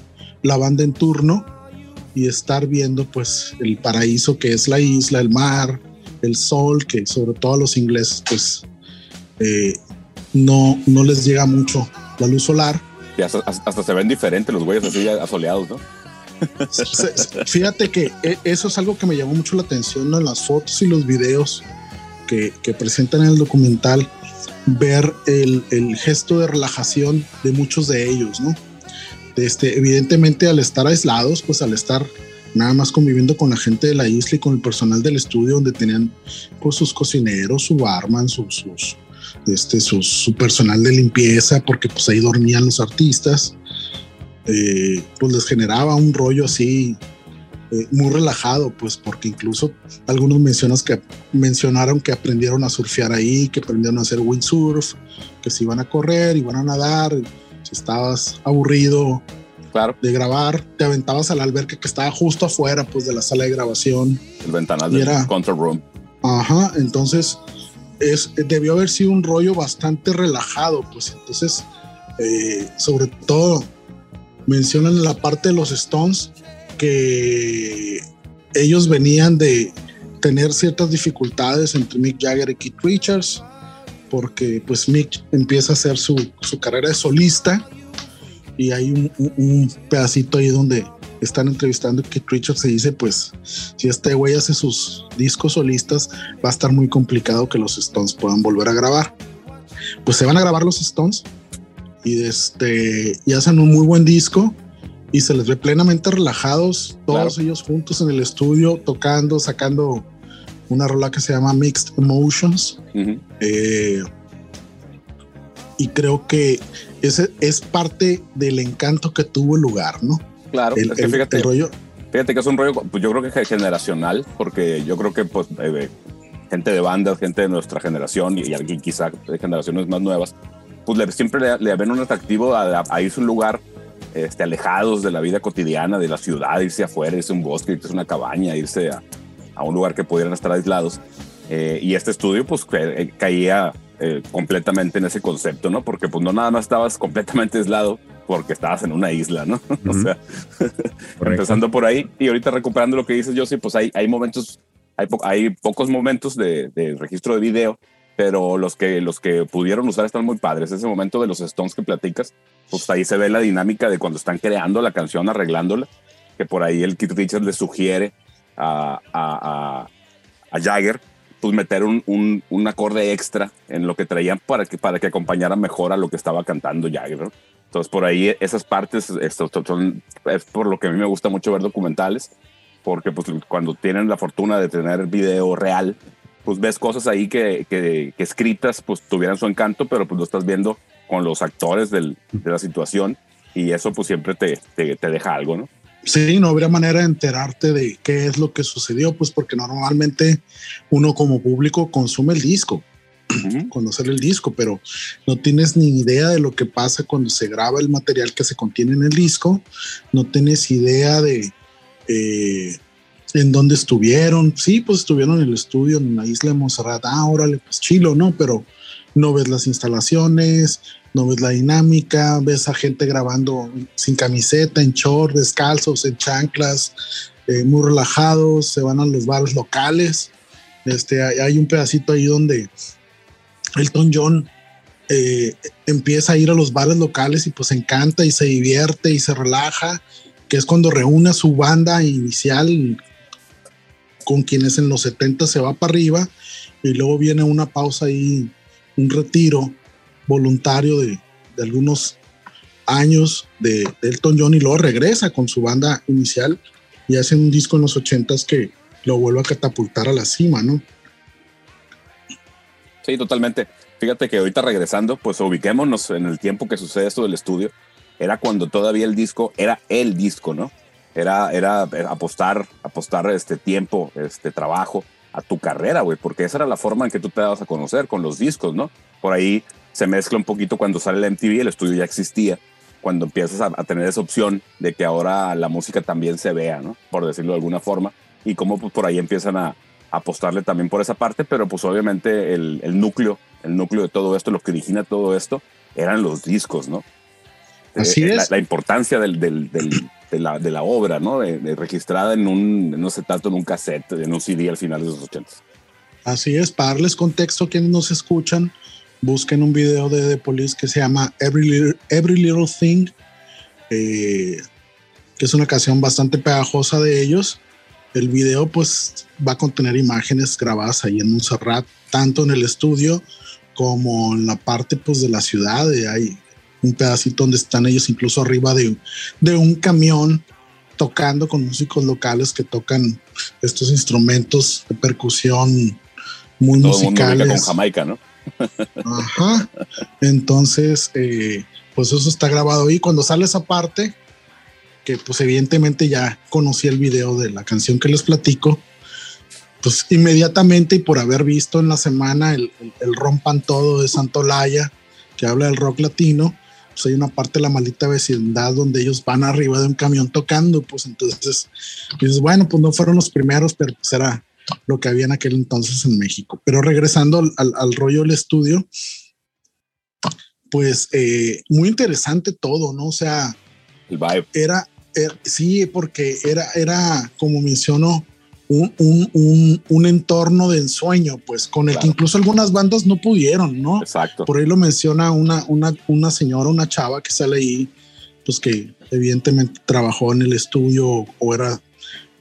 la banda en turno y estar viendo pues el paraíso que es la isla, el mar, el sol, que sobre todo a los ingleses pues eh, no, no les llega mucho la luz solar. Y hasta, hasta se ven diferentes los güeyes así asoleados, ¿no? Fíjate que e, eso es algo que me llamó mucho la atención ¿no? en las fotos y los videos que, que presentan en el documental, ver el, el, gesto de relajación de muchos de ellos, ¿no? Este, evidentemente al estar aislados, pues al estar nada más conviviendo con la gente de la isla y con el personal del estudio donde tenían pues sus cocineros, su barman, sus, sus, este, su, personal de limpieza, porque pues ahí dormían los artistas eh, pues les generaba un rollo así eh, muy relajado, pues porque incluso algunos mencionas que mencionaron que aprendieron a surfear ahí, que aprendieron a hacer windsurf, que se iban a correr, iban a nadar, si estabas aburrido claro. de grabar, te aventabas a la alberca que estaba justo afuera pues de la sala de grabación. El ventanal del era, control room. Ajá, entonces es, debió haber sido un rollo bastante relajado, pues entonces eh, sobre todo mencionan la parte de los Stones que ellos venían de tener ciertas dificultades entre Mick Jagger y Keith Richards porque pues Mick empieza a hacer su, su carrera de solista y hay un, un, un, pedacito ahí donde están entrevistando a Keith Richards y dice pues si este güey hace sus discos solistas va a estar muy complicado que los Stones puedan volver a grabar. Pues se van a grabar los Stones y, este, y hacen un muy buen disco y se les ve plenamente relajados, todos claro. ellos juntos en el estudio, tocando, sacando una rola que se llama Mixed Emotions. Uh -huh. eh, y creo que ese es parte del encanto que tuvo el lugar, ¿no? Claro, el, es que fíjate, el rollo. Fíjate que es un rollo, pues yo creo que es generacional, porque yo creo que pues, eh, gente de bandas, gente de nuestra generación y, y alguien quizá de generaciones más nuevas, pues le, siempre le, le, ven un atractivo a, a, a irse a un lugar este, alejados de la vida cotidiana, de la ciudad, irse afuera, irse a un bosque, irse a una cabaña, irse a, a un lugar que pudieran estar aislados. Eh, y este estudio pues eh, caía eh, completamente en ese concepto, ¿no? Porque pues no nada más estabas completamente aislado porque estabas en una isla, ¿no? Uh -huh. o sea, empezando por ahí y ahorita recuperando lo que dices, yo sí, pues hay, hay momentos, hay, po hay pocos momentos de, de registro de video pero los que, los que pudieron usar están muy padres. Ese momento de los Stones que platicas, pues ahí se ve la dinámica de cuando están creando la canción, arreglándola, que por ahí el Keith Richards le sugiere a, a, a, a Jagger pues meter un, un, un, acorde extra en lo que traían para que, para que acompañara mejor a lo que estaba cantando Jagger. ¿no? Entonces por ahí esas partes esto, son, es por lo que a mí me gusta mucho ver documentales, porque pues cuando tienen la fortuna de tener video real, pues ves cosas ahí que, que, que escritas pues tuvieran su encanto, pero pues lo estás viendo con los actores del, de la situación y eso pues siempre te, te, te deja algo, ¿no? Sí, no habría manera de enterarte de qué es lo que sucedió, pues porque normalmente uno como público consume el disco, conocer el disco, pero no tienes ni idea de lo que pasa cuando se graba el material que se contiene en el disco, no tienes idea de eh, en dónde estuvieron. Sí, pues estuvieron en el estudio en la isla de Montserrat, ah, órale, pues chilo, ¿no? Pero no ves las instalaciones, no ves la dinámica, ves a gente grabando sin camiseta, en short, descalzos, en chanclas, eh, muy relajados, se van a los bares locales. Este, hay, un pedacito ahí donde Elton John eh, empieza a ir a los bares locales y pues encanta y se divierte y se relaja, que es cuando reúne a su banda inicial con quienes en los 70 se va para arriba y luego viene una pausa ahí, un retiro voluntario de, algunos años de, Elton John y luego regresa con su banda inicial y hace un disco en los ochentas que lo vuelve a catapultar a la cima, ¿no? Sí, totalmente. Fíjate que ahorita regresando, pues ubiquémonos en el tiempo que sucede esto del estudio. Era cuando todavía el disco era el disco, ¿no? Era, era apostar, apostar este tiempo, este trabajo a tu carrera, güey, porque esa era la forma en que tú te dabas a conocer con los discos, ¿no? Por ahí se mezcla un poquito cuando sale el MTV, el estudio ya existía, cuando empiezas a, tener esa opción de que ahora la música también se vea, ¿no? Por decirlo de alguna forma, y cómo pues, por ahí empiezan a, apostarle también por esa parte, pero pues obviamente el, núcleo, el núcleo de todo esto, lo que origina todo esto, eran los discos, ¿no? Así eh, es. La, importancia del, del, de, la, de, la, obra, ¿no? De, registrada en un, no sé tanto, en un cassette, en un CD al final de los 80. Así es, para darles contexto a quienes nos escuchan, busquen un video de The Police que se llama Every Little, Every Little Thing, eh, que es una canción bastante pegajosa de ellos. El video pues va a contener imágenes grabadas ahí en Montserrat, tanto en el estudio como en la parte pues de la ciudad. hay un pedacito donde están ellos incluso arriba de, de un camión tocando con músicos locales que tocan estos instrumentos de percusión muy musicales. con Jamaica, ¿no? Ajá. Entonces, eh, pues eso está grabado ahí. Cuando sale esa parte, que pues evidentemente ya conocí el video de la canción que les platico, pues inmediatamente y por haber visto en la semana el, Rompan Todo de Santolaya, que habla del rock latino, pues hay una parte de la maldita vecindad donde ellos van arriba de un camión tocando, pues entonces, pues bueno, pues no fueron los primeros, pero pues era lo que había en aquel entonces en México. Pero regresando al, rollo del estudio, pues eh, muy interesante todo, ¿no? O sea, el vibe. Era, sí, porque era, era como mencionó, un, un, un, entorno de ensueño, pues con el que incluso algunas bandas no pudieron, ¿no? Exacto. Por ahí lo menciona una, una, una señora, una chava que sale ahí, pues que evidentemente trabajó en el estudio o era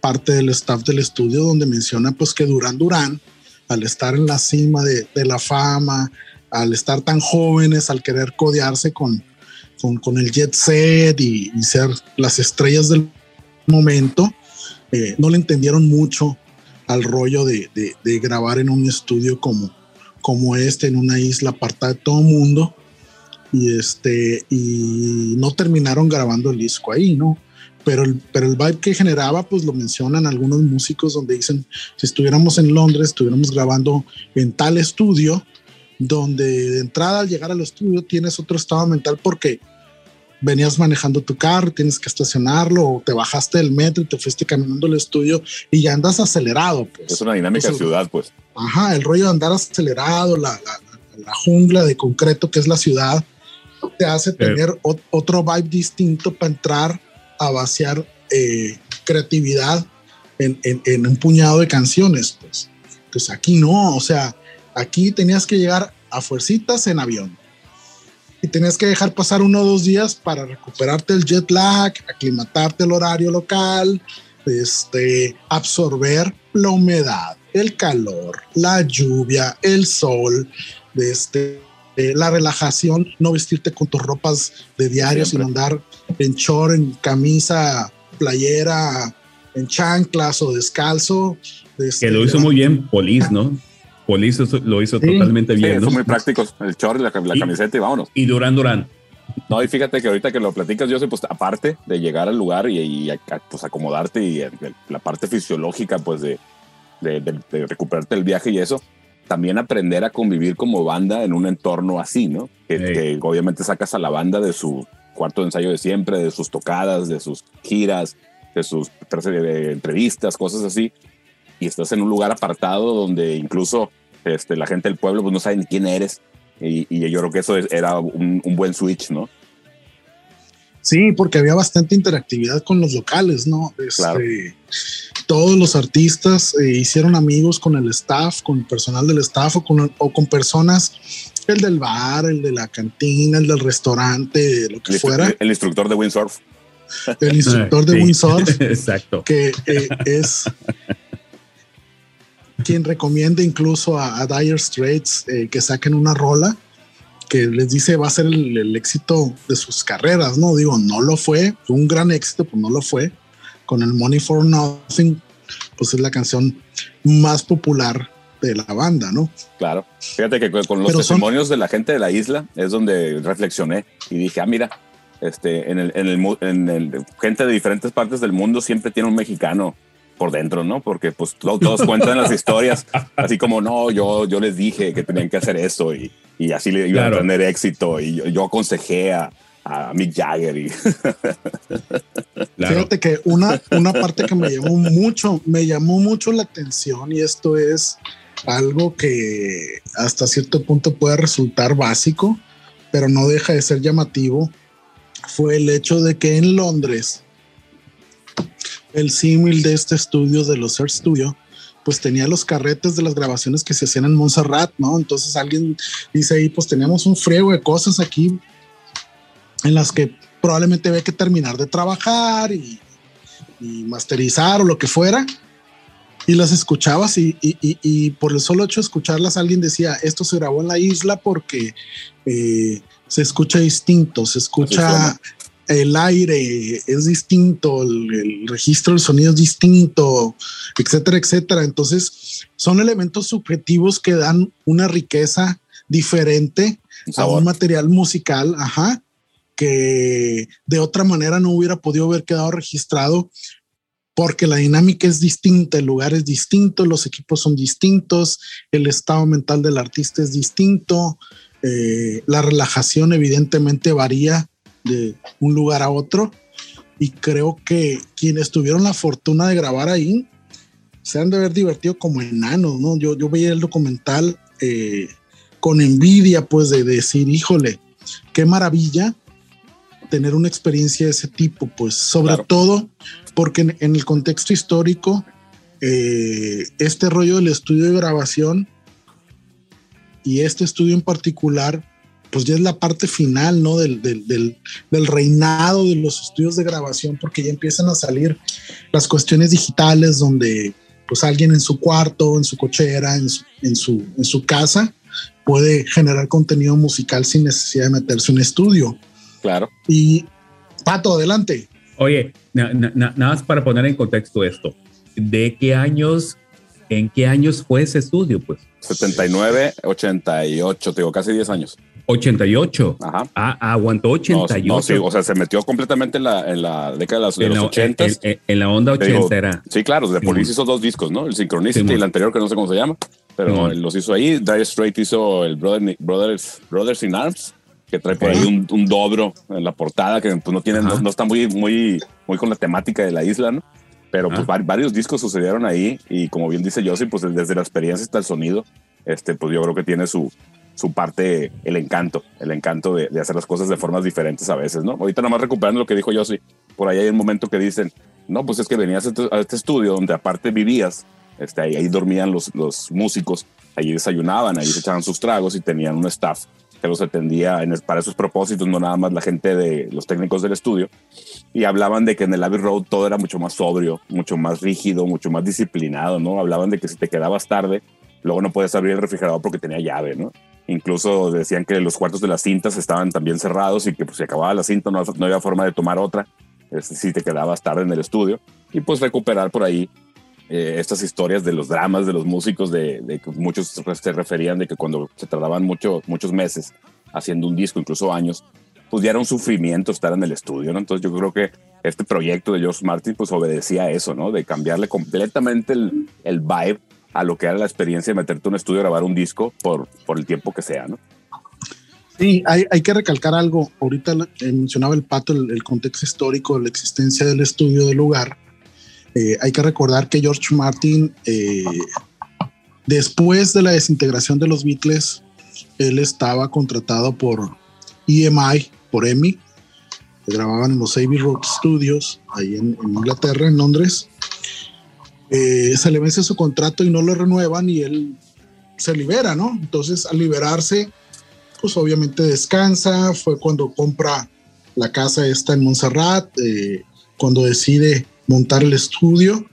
parte del staff del estudio donde menciona pues que Durán Durán, al estar en la cima de, la fama, al estar tan jóvenes, al querer codearse con, con, el jet set y, ser las estrellas del momento, eh, no le entendieron mucho al rollo de, grabar en un estudio como, este, en una isla apartada de todo mundo. Y, este, no terminaron grabando el disco ahí, ¿no? pero el, pero el vibe que generaba, pues lo mencionan algunos músicos donde dicen, si estuviéramos en Londres, estuviéramos grabando en tal estudio, donde de entrada al llegar al estudio tienes otro estado mental porque venías manejando tu carro, tienes que estacionarlo, o te bajaste del metro y te fuiste caminando al estudio y ya andas acelerado. Pues. Es una dinámica de ciudad, pues. Ajá, el rollo de andar acelerado, la, la, la jungla de concreto que es la ciudad, te hace tener otro vibe distinto para entrar a vaciar eh, creatividad en, un puñado de canciones. Pues. pues aquí no, o sea, aquí tenías que llegar a fuercitas en avión. Y tenías que dejar pasar uno o dos días para recuperarte el jet lag, aclimatarte el horario local, este, absorber la humedad, el calor, la lluvia, el sol, este, eh, la relajación, no vestirte con tus ropas de diario, sino andar en short, en camisa, playera, en chanclas o descalzo. Este, que lo hizo muy bien Polis, ¿no? Polis lo hizo totalmente bien. Sí, muy prácticos, el short y la, camiseta y vámonos. Y Durán Durán. No, y fíjate que ahorita que lo platicas, yo sé, pues aparte de llegar al lugar y, pues acomodarte y la parte fisiológica, pues de, de, recuperarte el viaje y eso, también aprender a convivir como banda en un entorno así, ¿no? Que, obviamente sacas a la banda de su cuarto de ensayo de siempre, de sus tocadas, de sus giras, de sus de entrevistas, cosas así, y estás en un lugar apartado donde incluso este, la gente del pueblo pues, no sabe quién eres, y, yo creo que eso era un, buen switch, ¿no? Sí, porque había bastante interactividad con los locales, ¿no? Este, todos los artistas eh, hicieron amigos con el staff, con el personal del staff o con, o con personas, el del bar, el de la cantina, el del restaurante, lo que fuera. El instructor de windsurf. El instructor de windsurf. Exacto. Que eh, es quien recomienda incluso a, Dire Straits eh, que saquen una rola que les dice va a ser el, éxito de sus carreras, ¿no? Digo, no lo fue, fue un gran éxito, pues no lo fue. Con el Money for Nothing, pues es la canción más popular de la banda, ¿no? Claro. Fíjate que con los testimonios de la gente de la isla es donde reflexioné y dije, ah, mira, este, en el, en el, en el gente de diferentes partes del mundo siempre tiene un mexicano por dentro, ¿no? Porque pues todos, cuentan las historias, así como, no, yo, yo les dije que tenían que hacer eso y, y así le iban a tener éxito y yo, aconsejé a, a, Mick Jagger. Y Fíjate que una, una parte que me llamó mucho, me llamó mucho la atención y esto es algo que hasta cierto punto puede resultar básico, pero no deja de ser llamativo, fue el hecho de que en Londres el símil de este estudio, de los Earth Studio, pues tenía los carretes de las grabaciones que se hacían en Montserrat, ¿no? Entonces alguien dice ahí, pues teníamos un friego de cosas aquí en las que probablemente había que terminar de trabajar y, masterizar o lo que fuera. Y las escuchabas y, y, por el solo hecho de escucharlas alguien decía, esto se grabó en la isla porque eh, se escucha distinto, se escucha el aire es distinto, el, registro del sonido es distinto, etcétera, etcétera. Entonces, son elementos subjetivos que dan una riqueza diferente a un material musical, ajá, que de otra manera no hubiera podido haber quedado registrado porque la dinámica es distinta, el lugar es distinto, los equipos son distintos, el estado mental del artista es distinto, eh, la relajación evidentemente varía de un lugar a otro. Y creo que quienes tuvieron la fortuna de grabar ahí se han de haber divertido como enanos, ¿no? Yo, yo veía el documental eh, con envidia, pues, de, decir, híjole, qué maravilla tener una experiencia de ese tipo, pues, sobre todo porque en, el contexto histórico, eh, este rollo del estudio de grabación y este estudio en particular pues ya es la parte final, ¿no? Del, reinado de los estudios de grabación, porque ya empiezan a salir las cuestiones digitales donde pues alguien en su cuarto, en su cochera, en su, en su, casa, puede generar contenido musical sin necesidad de meterse en un estudio. Claro. Y Pato, adelante. Oye, nada más para poner en contexto esto. ¿De qué años, en qué años fue ese estudio? Pues 79, 88, tengo casi 10 años. 88. Ajá. Ah, aguantó 88. No, sí, o sea, se metió completamente en la, en la década de, los, 80. En, la onda 80 era. Sí, claro, The Police hizo dos discos, ¿no? El Synchronicity y el anterior, que no sé cómo se llama, pero los hizo ahí. Dire Straight hizo el Brother, Brothers, Brothers in Arms, que trae por ahí un, un, dobro en la portada, que pues, no, tiene, no, está muy, muy, muy con la temática de la isla, ¿no? Pero pues varios discos sucedieron ahí y como bien dice Josie, pues desde la experiencia hasta el sonido, este, pues yo creo que tiene su, su parte, el encanto, el encanto de, hacer las cosas de formas diferentes a veces, ¿no? Ahorita nomás recuperando lo que dijo Yossi, por ahí hay un momento que dicen, no, pues es que venías a este estudio donde aparte vivías, este, ahí, ahí dormían los, los músicos, ahí desayunaban, ahí se echaban sus tragos y tenían un staff que los atendía en, para esos propósitos, no nada más la gente de los técnicos del estudio, y hablaban de que en el Abbey Road todo era mucho más sobrio, mucho más rígido, mucho más disciplinado, ¿no? Hablaban de que si te quedabas tarde, luego no podías abrir el refrigerador porque tenía llave, ¿no? Incluso decían que los cuartos de las cintas estaban también cerrados y que pues, si acababa la cinta no, no había forma de tomar otra si te quedabas tarde en el estudio y pues recuperar por ahí eh, estas historias de los dramas de los músicos, de, que muchos se referían de que cuando se tardaban mucho, muchos meses haciendo un disco, incluso años, pues ya era un sufrimiento estar en el estudio, ¿no? Entonces yo creo que este proyecto de George Martin pues obedecía a eso, ¿no? De cambiarle completamente el, el vibe a lo que era la experiencia de meterte en un estudio a grabar un disco por, por el tiempo que sea, ¿no? Sí, hay, hay, que recalcar algo. Ahorita eh, mencionaba el pato el, contexto histórico, la existencia del estudio del lugar. Eh, hay que recordar que George Martin, eh, después de la desintegración de los Beatles, él estaba contratado por EMI, por EMI, grababan en los Abbey Road Studios, ahí en, en Inglaterra, en Londres. Se le vence su contrato y no lo renuevan y él se libera, ¿no? Entonces, al liberarse, pues obviamente descansa, fue cuando compra la casa esta en Montserrat, eh, cuando decide montar el estudio.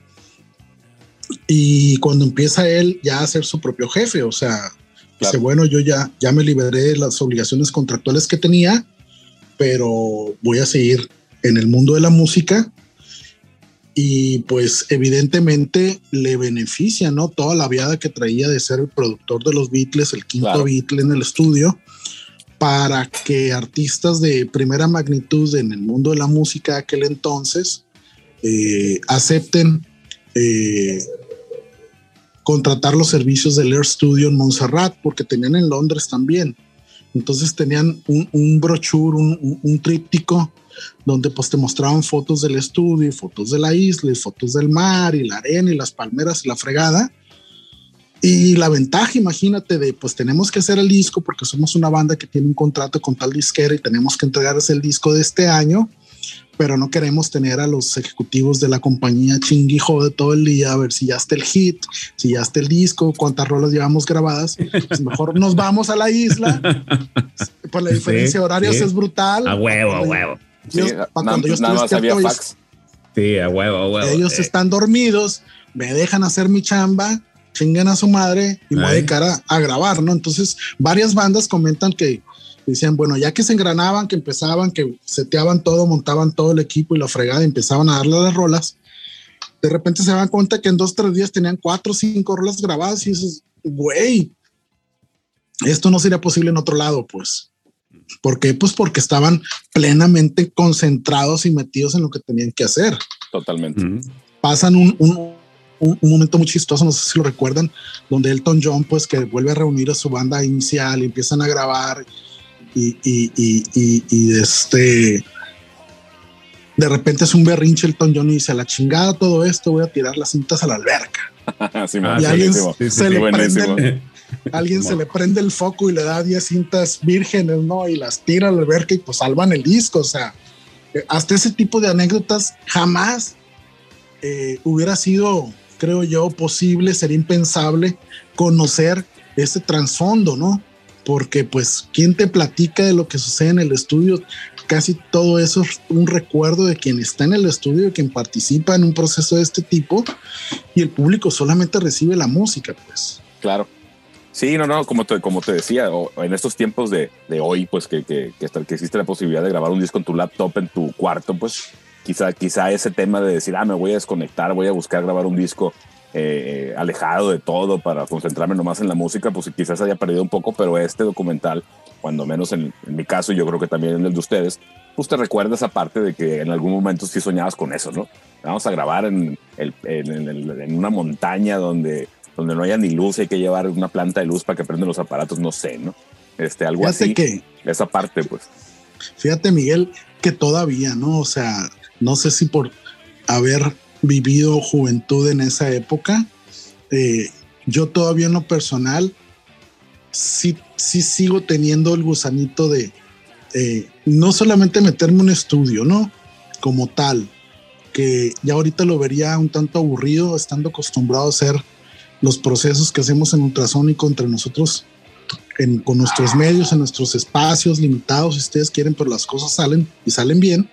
Y cuando empieza él ya a ser su propio jefe, o sea, dice, bueno, yo ya, ya me liberé de las obligaciones contractuales que tenía, pero voy a seguir en el mundo de la música y pues evidentemente le beneficia, ¿no? Toda la viada que traía de ser el productor de los Beatles, el quinto Beatle en el estudio, para que artistas de primera magnitud en el mundo de la música de aquel entonces eh, acepten eh, contratar los servicios del Air Studio en Montserrat, porque tenían en Londres también. Entonces tenían un, brochure, un, un, tríptico, donde pues te mostraban fotos del estudio, fotos de la isla, y fotos del mar, y la arena, y las palmeras, y la fregada. Y la ventaja, imagínate, de pues tenemos que hacer el disco porque somos una banda que tiene un contrato con tal disquera y tenemos que entregarles el disco de este año, pero no queremos tener a los ejecutivos de la compañía chinguijo de todo el día a ver si ya está el hit, si ya está el disco, cuántas rolas llevamos grabadas. Pues mejor nos vamos a la isla. Pues la diferencia de horarios es brutal. A huevo, a huevo. Sí, cuando yo nada más había fax. Sí, a huevo, a huevo. Ellos eh. están dormidos, me dejan hacer mi chamba chinguen a su madre y me voy de cara a grabar, ¿no? Entonces, varias bandas comentan que decían, bueno, ya que se engranaban, que empezaban, que seteaban todo, montaban todo el equipo y la fregada, y empezaban a darle las rolas, de repente se dan cuenta que en dos, tres días tenían cuatro cinco rolas grabadas y dices, güey, esto no sería posible en otro lado, pues. ¿Por qué? Pues porque estaban plenamente concentrados y metidos en lo que tenían que hacer. Totalmente. Pasan un, un un, momento muy chistoso, no sé si lo recuerdan, donde Elton John, pues que vuelve a reunir a su banda inicial y empiezan a grabar y, y, y, y este, de repente es un berrinche Elton John y dice, a la chingada todo esto, voy a tirar las cintas a la alberca. y alguien, se, le prende, alguien se le prende el foco y le da 10 cintas vírgenes, ¿no? Y las tira a la alberca y pues salvan el disco, o sea, hasta ese tipo de anécdotas jamás eh, hubiera sido creo yo, posible, sería impensable conocer ese trasfondo, ¿no? Porque pues, ¿quién te platica de lo que sucede en el estudio? Casi todo eso es un recuerdo de quien está en el estudio, de quien participa en un proceso de este tipo, y el público solamente recibe la música, pues. Claro. Sí, no, no, como te, como te decía, en estos tiempos de, de hoy, pues que, que, que, que existe la posibilidad de grabar un disco en tu laptop, en tu cuarto, pues quizá, quizá ese tema de decir, ah, me voy a desconectar, voy a buscar grabar un disco eh, alejado de todo para concentrarme nomás en la música, pues quizás haya perdido un poco, pero este documental, cuando menos en, mi caso, yo creo que también en el de ustedes, pues te recuerda esa parte de que en algún momento sí soñabas con eso, ¿no? Vamos a grabar en, en, una montaña donde, donde no haya ni luz, hay que llevar una planta de luz para que prenden los aparatos, no sé, ¿no? Este, algo así. Que, esa parte, pues. Fíjate, Miguel, que todavía, ¿no? O sea, no sé si por haber vivido juventud en esa época, eh, yo todavía en lo personal sí, sí sigo teniendo el gusanito de eh, no solamente meterme en un estudio, ¿no? Como tal, que ya ahorita lo vería un tanto aburrido estando acostumbrado a hacer los procesos que hacemos en ultrasónico entre nosotros en, con nuestros medios, en nuestros espacios limitados, si ustedes quieren, pero las cosas salen y salen bien.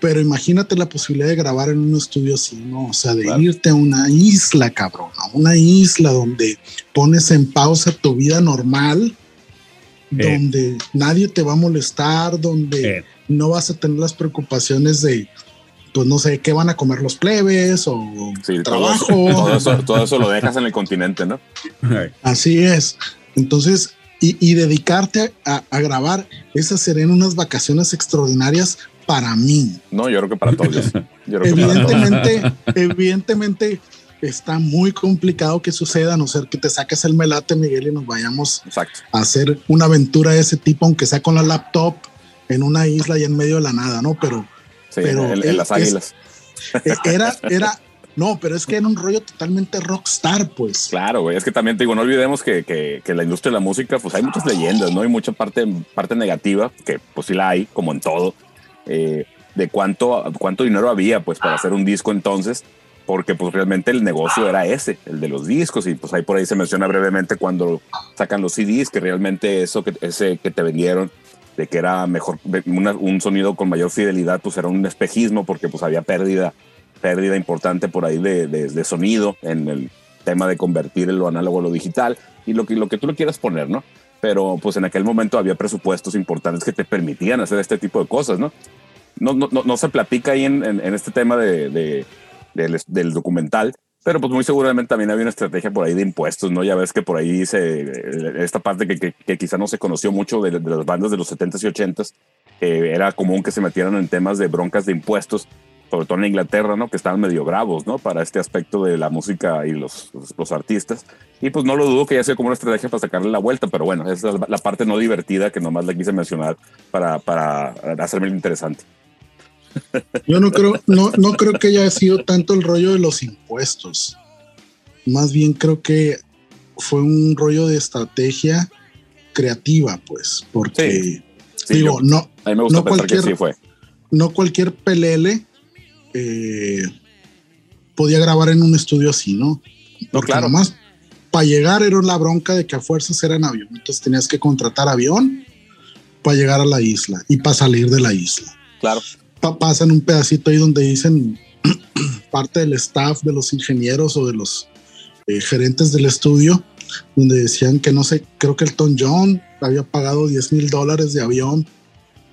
Pero imagínate la posibilidad de grabar en un estudio así, ¿no? O sea, de irte a una isla, cabrón, a una isla donde pones en pausa tu vida normal, Eh. donde nadie te va a molestar, donde Eh. no vas a tener las preocupaciones de, pues no sé, qué van a comer los plebes o Sí, todo trabajo. eso, todo, eso, todo eso lo dejas en el continente, ¿no? Así es. Entonces, y, y dedicarte a, a grabar, esas serían unas vacaciones extraordinarias para mí. No, yo creo que para todos. Yo creo que para todos. Evidentemente, evidentemente está muy complicado que suceda, a no ser que te saques el melate, Miguel, y nos vayamos Exacto. a hacer una aventura de ese tipo, aunque sea con la laptop en una isla y en medio de la nada, ¿no? Pero Sí, Pero en, en es- las águilas. eh, era, era, no, pero es que era un rollo totalmente rockstar, pues. Claro, güey. Es que también te digo, no olvidemos que, que, que la industria de la música, pues hay muchas leyendas, ¿no? Hay mucha parte, parte negativa, que pues sí la hay, como en todo, eh, de cuánto, cuánto dinero había, pues, para hacer un disco entonces, porque pues realmente el negocio era ese, el de los discos, y pues ahí por ahí se menciona brevemente cuando sacan los CDs, que realmente eso que, ese que te vendieron, de que era mejor, una- un sonido con mayor fidelidad, pues era un espejismo, porque pues había pérdida, pérdida importante por ahí de, de- de sonido en el tema de convertir lo análogo a lo digital y lo que, lo que tú le quieras poner, ¿no? Pero pues en aquel momento había presupuestos importantes que te permitían hacer este tipo de cosas, ¿no? No, no, no, no se platica ahí en, en- en este tema de, de- del, del documental, pero pues muy seguramente también había una estrategia por ahí de impuestos, ¿no? Ya ves que por ahí se, esta parte que, que, que quizá no se conoció mucho de, de las bandas de los 70s y 80s, que era común que se metieran en temas de broncas de impuestos, sobre todo en Inglaterra, ¿no? Que estaban medio bravos, ¿no? Para este aspecto de la música y los, los, los artistas. Y pues no lo dudo que haya sido como una estrategia para sacarle la vuelta, pero bueno, esa es la, la parte no divertida que nomás la quise mencionar para, para hacerme interesante. Yo no creo, no, no creo que haya sido tanto el rollo de los impuestos. Más bien creo que fue un rollo de estrategia creativa, pues, porque Sí, digo, yo- no, A mí me gusta no pensar que sí fue. no cualquier pelele eh, podía grabar en un estudio así, ¿no? Porque claro. Nomás para llegar era la bronca de que a fuerzas eran avión. Entonces tenías que contratar avión para llegar a la isla y para salir de la isla. Claro. Pa- pasan un pedacito ahí donde dicen parte del staff de los ingenieros o de los eh, gerentes del estudio, donde decían que no sé, creo que el Tom John había pagado 10 mil dólares de avión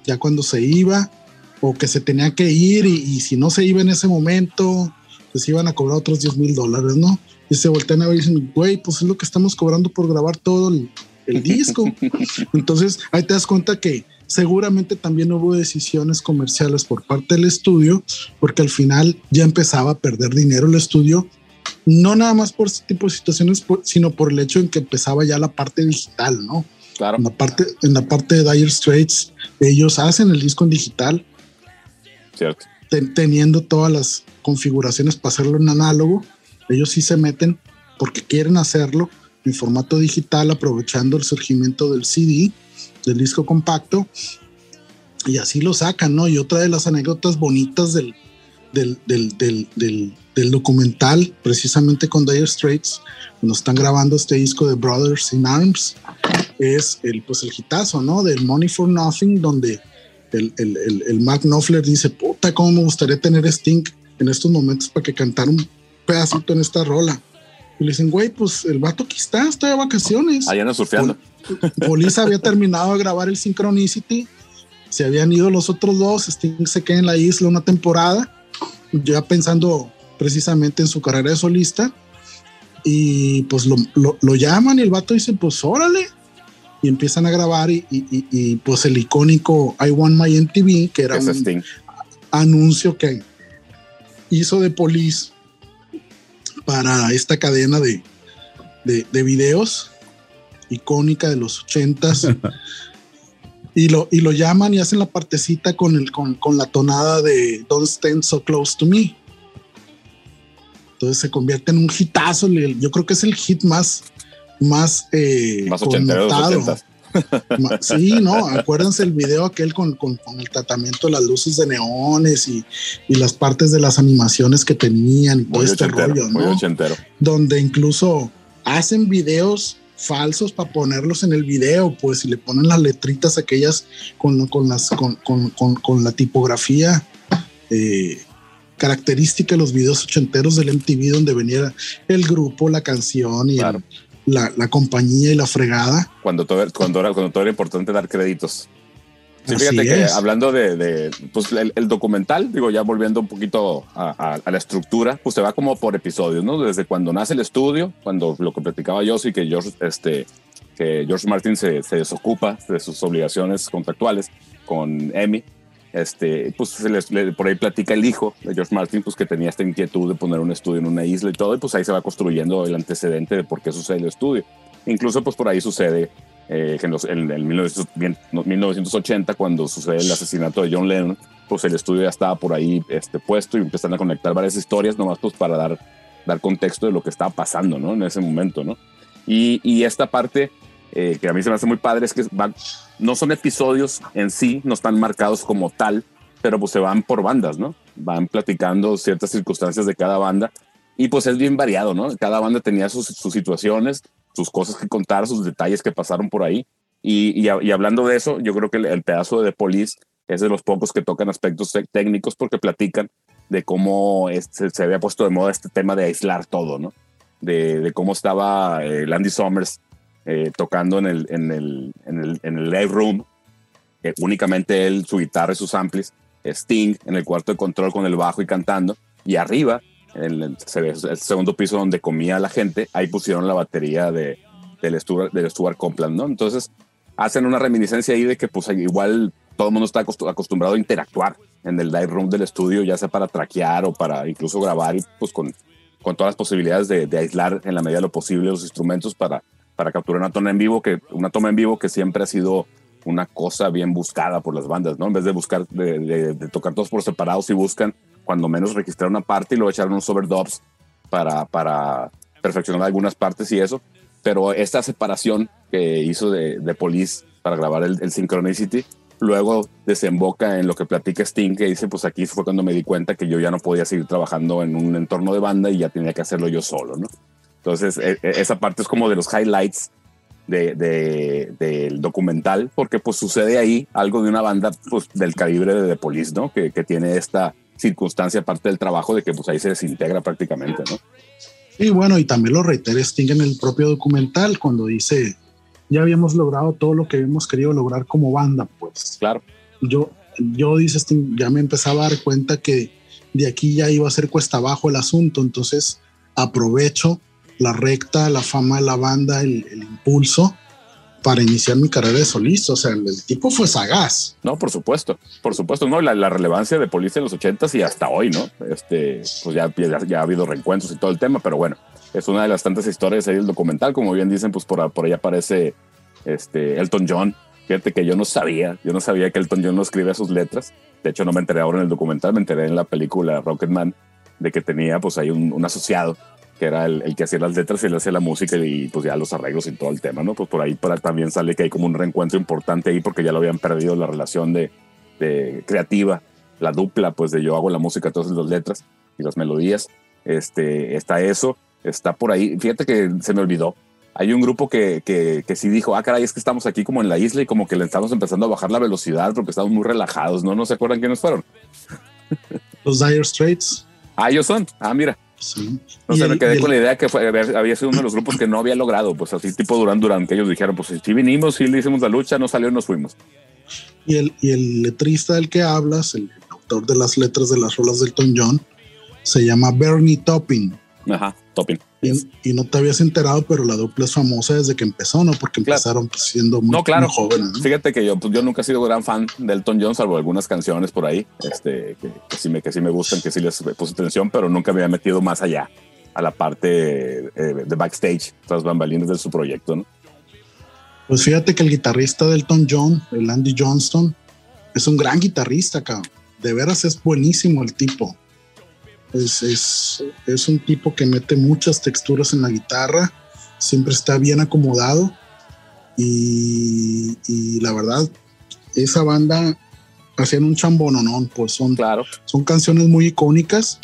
ya cuando se iba, o que se tenía que ir y, y si no se iba en ese momento, pues iban a cobrar otros 10 mil dólares, ¿no? Y se voltean a ver y dicen, güey, pues es lo que estamos cobrando por grabar todo el, el disco. Entonces ahí te das cuenta que seguramente también hubo decisiones comerciales por parte del estudio, porque al final ya empezaba a perder dinero el estudio, no nada más por ese tipo de situaciones, sino por el hecho en que empezaba ya la parte digital, ¿no? Claro. En la parte, en la parte de Dire Straits, ellos hacen el disco en digital, Cierto. teniendo todas las configuraciones para hacerlo en análogo. Ellos sí se meten porque quieren hacerlo en formato digital, aprovechando el surgimiento del CD, del disco compacto, y así lo sacan, ¿no? Y otra de las anécdotas bonitas del, del, del, del, documental, precisamente con Dire Straits, cuando están grabando este disco de Brothers in Arms, es el, pues el hitazo, ¿no? Del Money for Nothing, donde el, el, el, el Mark Knopfler dice, puta, cómo me gustaría tener Sting en estos momentos para que cantara un pedacito en esta rola. Y le dicen, güey, pues el vato aquí está, estoy de vacaciones. Ahí andan surfeando. Police había terminado de grabar el Synchronicity, se habían ido los otros dos, Sting se queda en la isla una temporada, ya pensando precisamente en su carrera de solista, y pues lo, lo- lo llaman y el vato dice, pues órale, y empiezan a grabar y, y- y- y, pues el icónico I Want My MTV, que era Es un Sting. anuncio que hizo de Police para esta cadena de, de, de videos icónica de los ochentas y lo, y lo llaman y hacen la partecita con, el, con, con la tonada de Don't Stand So Close to Me. Entonces se convierte en un hitazo. Yo creo que es el hit más, más, eh, Más connotado. Sí, no, acuérdense el video aquel con, con- con el tratamiento de las luces de neones y, y las partes de las animaciones que tenían y todo Muy este ochentero. rollo, Muy ¿no? ochentero. Donde incluso hacen videos falsos para ponerlos en el video, pues, y le ponen las letritas aquellas con, con las, con, con, con, la tipografía eh, característica de los videos ochenteros del MTV, donde venía el grupo, la canción y el- la, la compañía y la fregada. Cuando todo, cuando, era, cuando todo era importante dar créditos. Sí, Así fíjate que es. hablando de, de, pues el, el documental, digo, ya volviendo un poquito a, a- a la estructura, pues se va como por episodios, ¿no? Desde cuando nace el estudio, cuando lo que platicaba yo, sí que George, este, que George Martin se, se desocupa de sus obligaciones contractuales con Emmy, este, pues les- le- por ahí platica el hijo de George Martin, pues que tenía esta inquietud de poner un estudio en una isla y todo, y pues ahí se va construyendo el antecedente de por qué sucede el estudio. Incluso pues por ahí sucede eh, en, los- en el 1900 bien, no, 1980, cuando sucede el asesinato de John Lennon, pues el estudio ya estaba por ahí este, puesto y empiezan a conectar varias historias, nomás pues para dar, dar contexto de lo que estaba pasando, ¿no? En ese momento, ¿no? Y, y esta parte eh, que a mí se me hace muy padre es que van, no son episodios en sí, no están marcados como tal, pero pues se van por bandas, ¿no? Van platicando ciertas circunstancias de cada banda y pues es bien variado, ¿no? Cada banda tenía sus, sus situaciones, sus cosas que contar, sus detalles que pasaron por ahí. Y, y, hablando de eso, yo creo que el, el pedazo de The Police es de los pocos que tocan aspectos técnicos porque platican de cómo se había puesto de moda este tema de aislar todo, ¿no? De, cómo estaba eh, Landy Summers eh, tocando en el, en, el, en, el, live room, únicamente él, su guitarra y sus amplis, Sting en el cuarto de control con el bajo y cantando, y arriba, en el, el segundo piso donde comía la gente, ahí pusieron la batería de, del, Stuart, del Stuart Copeland, ¿no? Entonces hacen una reminiscencia ahí de que pues igual todo el mundo está acostu- acostumbrado a interactuar en el live room del estudio, ya sea para traquear o para incluso grabar y pues con, con todas las posibilidades de, de aislar en la medida de lo posible los instrumentos para, para capturar una toma en vivo que una toma en vivo que siempre ha sido una cosa bien buscada por las bandas, ¿no? En vez de buscar, de, de- de tocar todos por separados y buscan cuando menos registrar una parte y luego echar unos overdubs para, para perfeccionar algunas partes y eso. Pero esta separación que hizo de, de Police para grabar el, el Synchronicity, luego desemboca en lo que platica Sting, que dice, pues aquí fue cuando me di cuenta que yo ya no podía seguir trabajando en un entorno de banda y ya tenía que hacerlo yo solo, ¿no? Entonces, e- e- esa parte es como de los highlights de, de- del documental, porque pues sucede ahí algo de una banda pues, del calibre de The Police, ¿no? Que, que tiene esta circunstancia, aparte del trabajo, de que pues ahí se desintegra prácticamente, ¿no? Y bueno, y también lo reitera Sting en el propio documental cuando dice, ya habíamos logrado todo lo que habíamos querido lograr como banda, pues. Claro. Yo, yo dice Sting, ya me empezaba a dar cuenta que de aquí ya iba a ser cuesta abajo el asunto, entonces aprovecho la recta, la fama de la banda, el, el impulso para iniciar mi carrera de solista. O sea, el, tipo fue sagaz. No, por supuesto, por supuesto, no, la, relevancia de Police en los ochentas y hasta hoy, ¿no? Este, pues ya, ya, ha habido reencuentros y todo el tema, pero bueno, es una de las tantas historias ahí del documental, como bien dicen, pues por, por ahí aparece este, Elton John. Fíjate que yo no sabía, yo no sabía que Elton John no escribía sus letras. De hecho, no me enteré ahora en el documental, me enteré en la película Rocketman de que tenía pues ahí un, un asociado que era el, el, que hacía las letras y él hacía la música y pues ya los arreglos y todo el tema, ¿no? Pues por ahí para, también sale que hay como un reencuentro importante ahí porque ya lo habían perdido la relación de, de creativa, la dupla, pues de yo hago la música, entonces las letras y las melodías. Este, está eso, está por ahí. Fíjate que se me olvidó. Hay un grupo que, que, que sí dijo, ah, caray, es que estamos aquí como en la isla y como que le estamos empezando a bajar la velocidad porque estamos muy relajados, ¿no? ¿No se acuerdan quiénes fueron? Los Dire Straits. Ah, ellos son. Ah, mira. Sí. No sé, me quedé con la idea que fue, había sido uno de los grupos que no había logrado, pues así tipo Durán Durán, que ellos dijeron, pues si vinimos, si le hicimos la lucha, no salió y nos fuimos. Y el, y el letrista del que hablas, el autor de las letras de las rolas del Elton John, se llama Bernie Topping. Ajá, Topping. Y, y, no te habías enterado, pero la dupla es famosa desde que empezó, ¿no? Porque claro. empezaron pues, siendo muy, no, claro. muy jóvenes. ¿no? Fíjate que yo, pues, yo nunca he sido gran fan de Elton John, salvo algunas canciones por ahí, este, que, que, sí me, que sí me gustan, que sí les puse atención, pero nunca me había metido más allá a la parte eh, de backstage, tras bambalinas de su proyecto, ¿no? Pues fíjate que el guitarrista de Elton John, el Andy Johnston, es un gran guitarrista, cabrón. De veras es buenísimo el tipo. Es, es, es, un tipo que mete muchas texturas en la guitarra, siempre está bien acomodado y, y la verdad, esa banda hacían un chambononón, pues son, claro. son canciones muy icónicas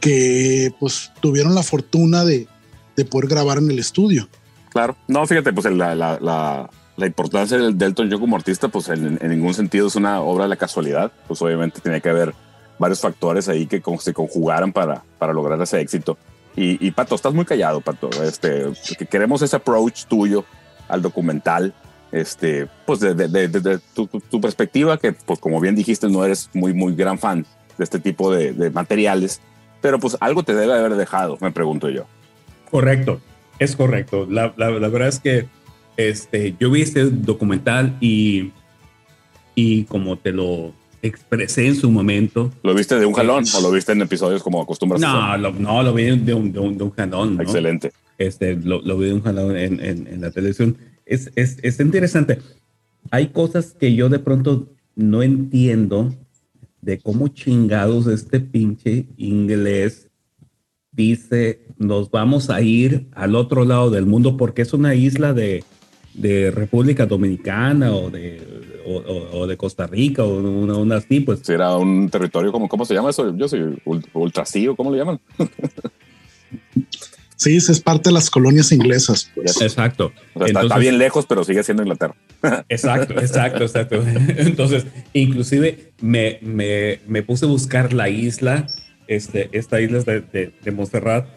que pues tuvieron la fortuna de, de poder grabar en el estudio. Claro. No, fíjate, pues la, la, la, la importancia del Delton yo como artista, pues en, en, ningún sentido es una obra de la casualidad. Pues obviamente tenía que haber varios factores ahí que se conjugaran para, para lograr ese éxito. Y, Pato, estás muy callado, Pato. Este, que queremos ese approach tuyo al documental, este, pues desde de, de, tu, perspectiva, que pues como bien dijiste, no eres muy, muy gran fan de este tipo de, materiales, pero pues algo te debe haber dejado, me pregunto yo. Correcto, es correcto. La, la, la verdad es que este, yo vi este documental y, y como te lo expresé en su momento. ¿Lo viste de un jalón o lo viste en episodios como acostumbras? No, lo, no, lo vi de un, de un, de un jalón. ¿no? Excelente. Este, lo, lo, vi de un jalón en, en, en la televisión. Es, es, es, interesante. Hay cosas que yo de pronto no entiendo de cómo chingados este pinche inglés dice nos vamos a ir al otro lado del mundo porque es una isla de, de República Dominicana o de, o, o de Costa Rica o una, una así, pues. Era un territorio, como, ¿cómo se llama eso? Yo soy ultrasío, ¿cómo le llaman? Sí, es parte de las colonias inglesas. Pues. Exacto. O sea, Entonces, está, bien lejos, pero sigue siendo Inglaterra. Exacto, exacto, exacto. Entonces, inclusive me, me, me, puse a buscar la isla, este, esta isla de, de, de Montserrat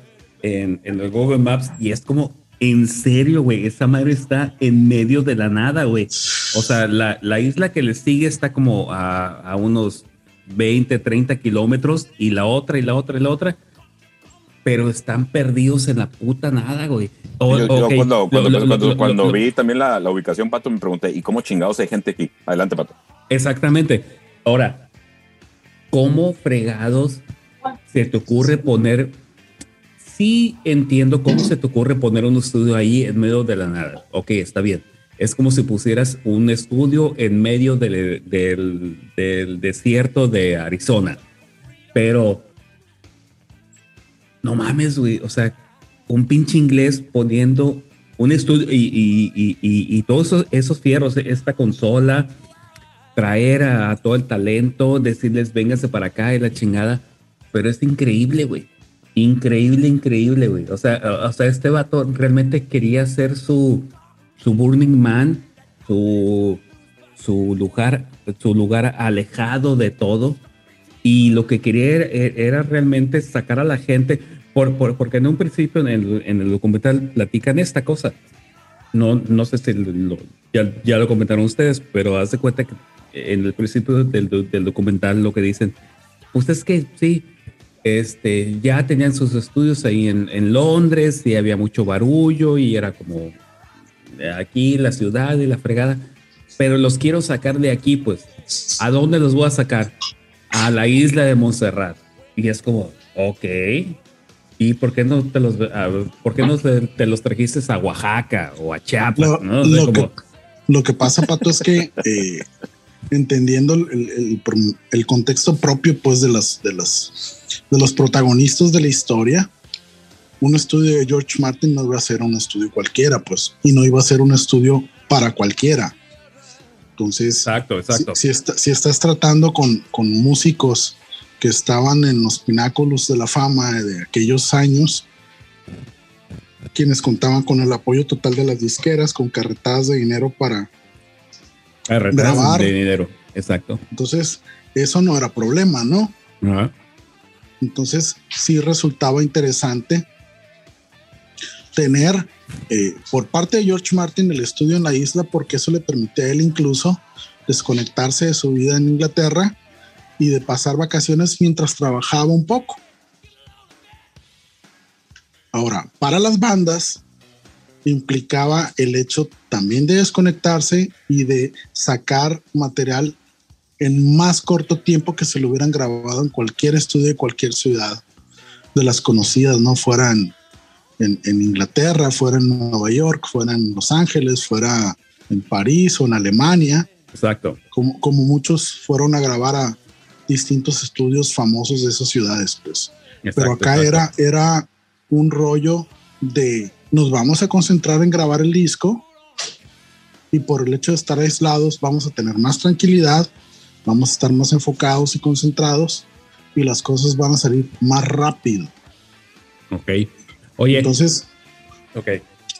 en, en el Google Maps y es como en serio, güey, esa madre está en medio de la nada, güey. O sea, la, la, isla que le sigue está como a, a, unos 20, 30 kilómetros y la otra y la otra y la otra, pero están perdidos en la puta nada, güey. Yo, yo cuando, cuando, lo, cuando, lo, cuando lo, vi también la, la, ubicación, Pato, me pregunté, ¿y cómo chingados hay gente aquí? Adelante, Pato. Exactamente. Ahora, ¿cómo fregados se te ocurre poner sí entiendo cómo se te ocurre poner un estudio ahí en medio de la nada. Ok, está bien. Es como si pusieras un estudio en medio del, desierto de Arizona. Pero, no mames, güey. O sea, un pinche inglés poniendo un estudio y, todos esos, esos, fierros, esta consola, traer a, a todo el talento, decirles, vénganse para acá y la chingada. Pero es increíble, güey increíble, increíble, güey. O sea, o sea, este vato realmente quería ser su, su Burning Man, su, su lugar, su lugar alejado de todo. Y lo que quería era, era realmente sacar a la gente, por, por, porque en un principio en el, en el, documental platican esta cosa. No, no sé si lo, ya, ya, lo comentaron ustedes, pero haz de cuenta que en el principio del, del documental lo que dicen, pues es que sí, este, ya tenían sus estudios ahí en, en, Londres y había mucho barullo y era como aquí la ciudad y la fregada, pero los quiero sacar de aquí, pues, ¿a dónde los voy a sacar? A la isla de Montserrat. Y es como, ok, ¿y por qué no te los, por qué no te, los trajiste a Oaxaca o a Chiapas? Lo, ¿no? lo, como, que, lo que, pasa, Pato, es que eh, entendiendo el, el, el, contexto propio, pues, de las, de las de los protagonistas de la historia, un estudio de George Martin no iba a ser un estudio cualquiera, pues, y no iba a ser un estudio para cualquiera. Entonces, exacto, exacto. Si, si, está, si estás tratando con, con, músicos que estaban en los pináculos de la fama de aquellos años, quienes contaban con el apoyo total de las disqueras, con carretadas de dinero para carretadas grabar. de dinero, exacto. Entonces, eso no era problema, ¿no? -huh. Entonces sí resultaba interesante tener eh, por parte de George Martin el estudio en la isla porque eso le permitía a él incluso desconectarse de su vida en Inglaterra y de pasar vacaciones mientras trabajaba un poco. Ahora, para las bandas implicaba el hecho también de desconectarse y de sacar material en más corto tiempo que se lo hubieran grabado en cualquier estudio de cualquier ciudad de las conocidas, ¿no? Fueran en, en, Inglaterra, fuera en Nueva York, fuera en Los Ángeles, fuera en París o en Alemania. Exacto. Como, como muchos fueron a grabar a distintos estudios famosos de esas ciudades, pues. Exacto, Pero acá exacto. era, era un rollo de nos vamos a concentrar en grabar el disco y por el hecho de estar aislados vamos a tener más tranquilidad, vamos a estar más enfocados y concentrados y las cosas van a salir más rápido. Ok. Oye. Entonces, ok.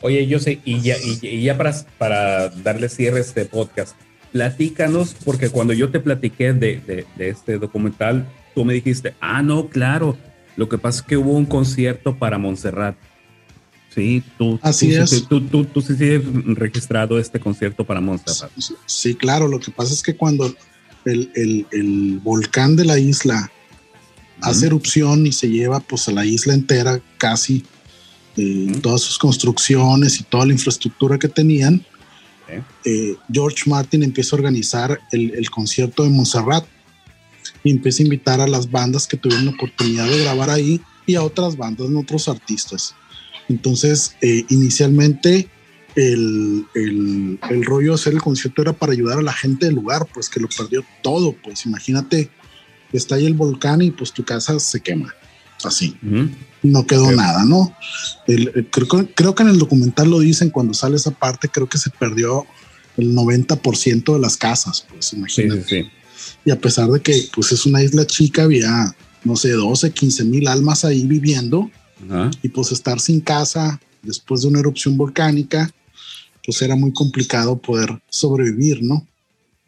Oye, yo sé, y ya, y, ya para, para darle cierre a este podcast, platícanos, porque cuando yo te platiqué de, de, de, este documental, tú me dijiste, ah, no, claro, lo que pasa es que hubo un concierto para Montserrat. Sí, tú, Así tú, es. Tú, tú, tú, sí tienes registrado este concierto para Montserrat. Sí, sí, claro, lo que pasa es que cuando el, el, el volcán de la isla hace erupción y se lleva pues a la isla entera casi eh, uh -huh. todas sus construcciones y toda la infraestructura que tenían okay. eh, George Martin empieza a organizar el, el, concierto de Montserrat y empieza a invitar a las bandas que tuvieron la oportunidad de grabar ahí y a otras bandas, a otros artistas entonces eh, inicialmente el, el, el, rollo de hacer el concierto era para ayudar a la gente del lugar, pues que lo perdió todo, pues imagínate está ahí el volcán y pues tu casa se quema. Así. Uh -huh. No quedó nada, ¿no? El, el, creo, creo, que en el documental lo dicen cuando sale esa parte, creo que se perdió el 90% de las casas, pues imagínate. Sí, sí, sí. Y a pesar de que pues es una isla chica, había, no sé, 12, 15 mil almas ahí viviendo. Uh -huh. Y pues estar sin casa después de una erupción volcánica, pues era muy complicado poder sobrevivir, ¿no?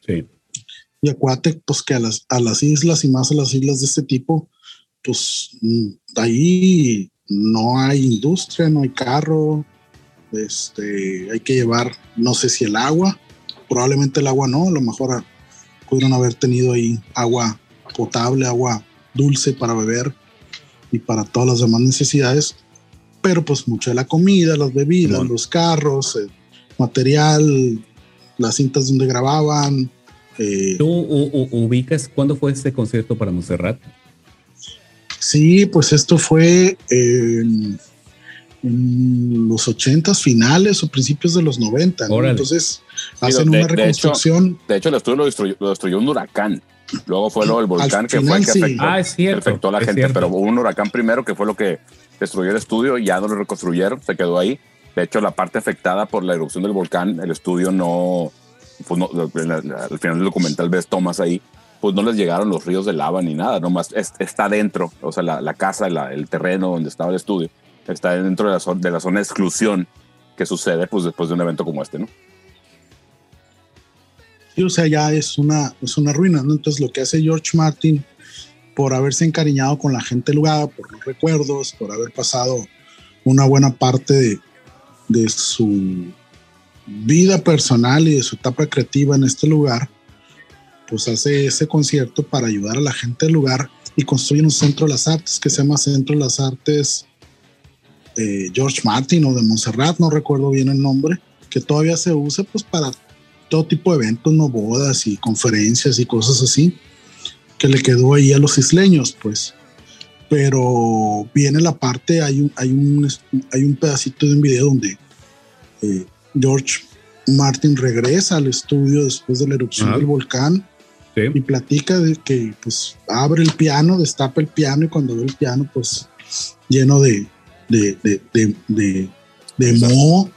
Sí. Y acuérdate, pues que a las, a las islas y más a las islas de este tipo, pues ahí no hay industria, no hay carro, este, hay que llevar, no sé si el agua, probablemente el agua no, a lo mejor pudieron haber tenido ahí agua potable, agua dulce para beber y para todas las demás necesidades, pero pues mucho de la comida, las bebidas, bueno. los carros, el material, las cintas donde grababan, eh, ¿Tú ubicas cuándo fue este concierto para Montserrat? Sí, pues esto fue en, en los ochentas finales o principios de los 90. ¿no? Entonces hacen de, una reconstrucción. De hecho, de hecho el estudio lo destruyó, lo destruyó, un huracán. Luego fue lo del volcán que final, fue el que afectó, ah, es cierto, que afectó a la gente, cierto. pero hubo un huracán primero que fue lo que destruyó el estudio y ya no lo reconstruyeron, se quedó ahí. De hecho, la parte afectada por la erupción del volcán, el estudio no, pues no, al final del documental ves tomas ahí, pues no les llegaron los ríos de lava ni nada, nomás es, está dentro, o sea, la, casa, el terreno donde estaba el estudio, está dentro de la, zona, de la zona de exclusión que sucede pues después de un evento como este, ¿no? Sí, o sea, ya es una, es una ruina, ¿no? Entonces lo que hace George Martin por haberse encariñado con la gente del lugar, por los recuerdos, por haber pasado una buena parte de, de su vida personal y de su etapa creativa en este lugar, pues hace ese concierto para ayudar a la gente del lugar y construye un centro de las artes que se llama Centro de las Artes eh, George Martin o de Montserrat, no recuerdo bien el nombre, que todavía se usa pues para todo tipo de eventos, no bodas y conferencias y cosas así, que le quedó ahí a los isleños, pues. Pero viene la parte, hay un, hay un, hay un pedacito de un video donde eh, George Martin regresa al estudio después de la erupción Ajá. del volcán Sí. y platica de que pues abre el piano, destapa el piano y cuando ve el piano pues lleno de, de, de, de, de, de moho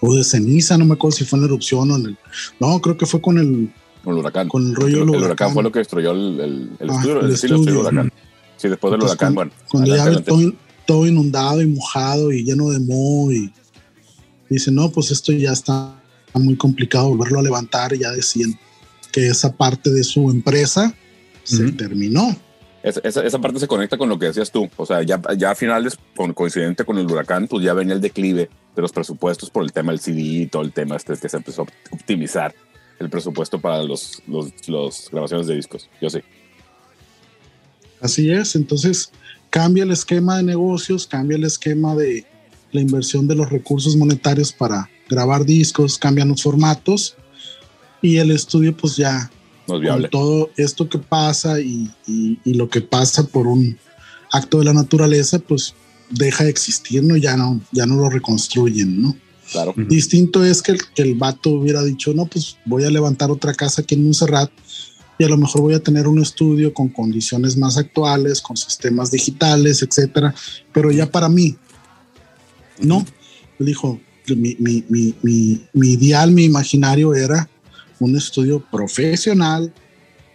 o de ceniza, no me acuerdo si fue en la erupción o en el... No, creo que fue con el, Con el huracán. con el rollo el, del el huracán huracán. fue lo que destruyó el, el, el Ah, estudio, el huracán. Sí, después del huracán, cuando- bueno. Cuando ya ve adelante, todo, todo inundado y mojado y lleno de moho y dice, no, pues esto ya está muy complicado volverlo a levantar y ya decían que esa parte de su empresa se Ujú. terminó. Esa, esa, esa parte se conecta con lo que decías tú. O sea, ya, ya a finales, con, coincidente con el huracán, pues ya venía el declive de los presupuestos por el tema del CD y todo el tema este que se empezó a optimizar el presupuesto para los, los, los grabaciones de discos. Yo sí. Así es, entonces cambia el esquema de negocios, cambia el esquema de la inversión de los recursos monetarios para grabar discos, cambian los formatos y el estudio pues ya No es con todo esto que pasa y, y- y lo que pasa por un acto de la naturaleza pues deja de existir, ¿no? Ya no, ya no lo reconstruyen, ¿no? Claro. Distinto es que el, que el vato hubiera dicho, no, pues voy a levantar otra casa aquí en Montserrat y a lo mejor voy a tener un estudio con condiciones más actuales, con sistemas digitales, etcétera, pero ya para mí, no. Dijo, mi, mi, mi, mi, mi ideal, mi imaginario era un estudio profesional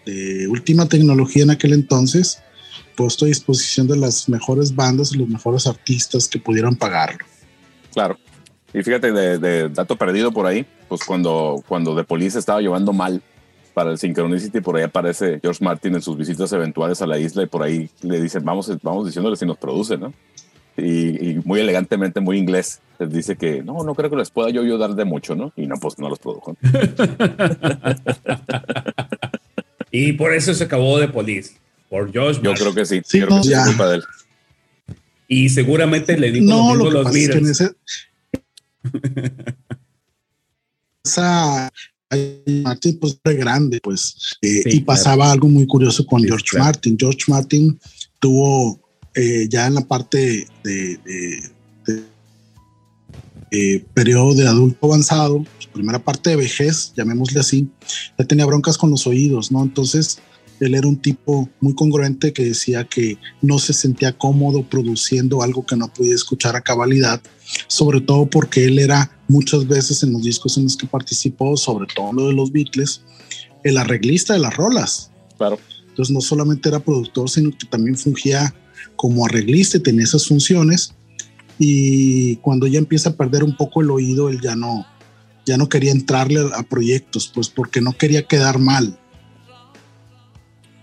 de última tecnología en aquel entonces, puesto a disposición de las mejores bandas y los mejores artistas que pudieran pagarlo. Claro. Y fíjate, de, de dato perdido por ahí, pues cuando, cuando The Police estaba llevando mal para el Synchronicity, por ahí aparece George Martin en sus visitas eventuales a la isla y por ahí le dicen, vamos, vamos diciéndole si nos produce, ¿no? Y, y muy elegantemente, muy inglés, les dice que no, no creo que les pueda yo ayudar de mucho, ¿no? Y no, pues no los produjo. y por eso se acabó de Police, por George Yo Martin. creo que sí, Sí, creo no, que es culpa de él. Y seguramente le dijo No, lo mismo lo que los pasa es que en ese. Esa. Martin, pues era grande, pues. eh, Sí, y pasaba algo muy curioso con Sí, George claro. Martin. George Martin tuvo eh, ya en la parte de, de- de- eh, periodo de adulto avanzado, primera parte de vejez, llamémosle así, ya tenía broncas con los oídos, ¿no? Entonces, él era un tipo muy congruente que decía que no se sentía cómodo produciendo algo que no podía escuchar a cabalidad, sobre todo porque él era muchas veces en los discos en los que participó, sobre todo lo de los Beatles, el arreglista de las rolas. Claro. Entonces no solamente era productor, sino que también fungía como arreglista y tenía esas funciones. Y cuando ya empieza a perder un poco el oído, él ya no, ya no quería entrarle a, a proyectos, pues porque no quería quedar mal.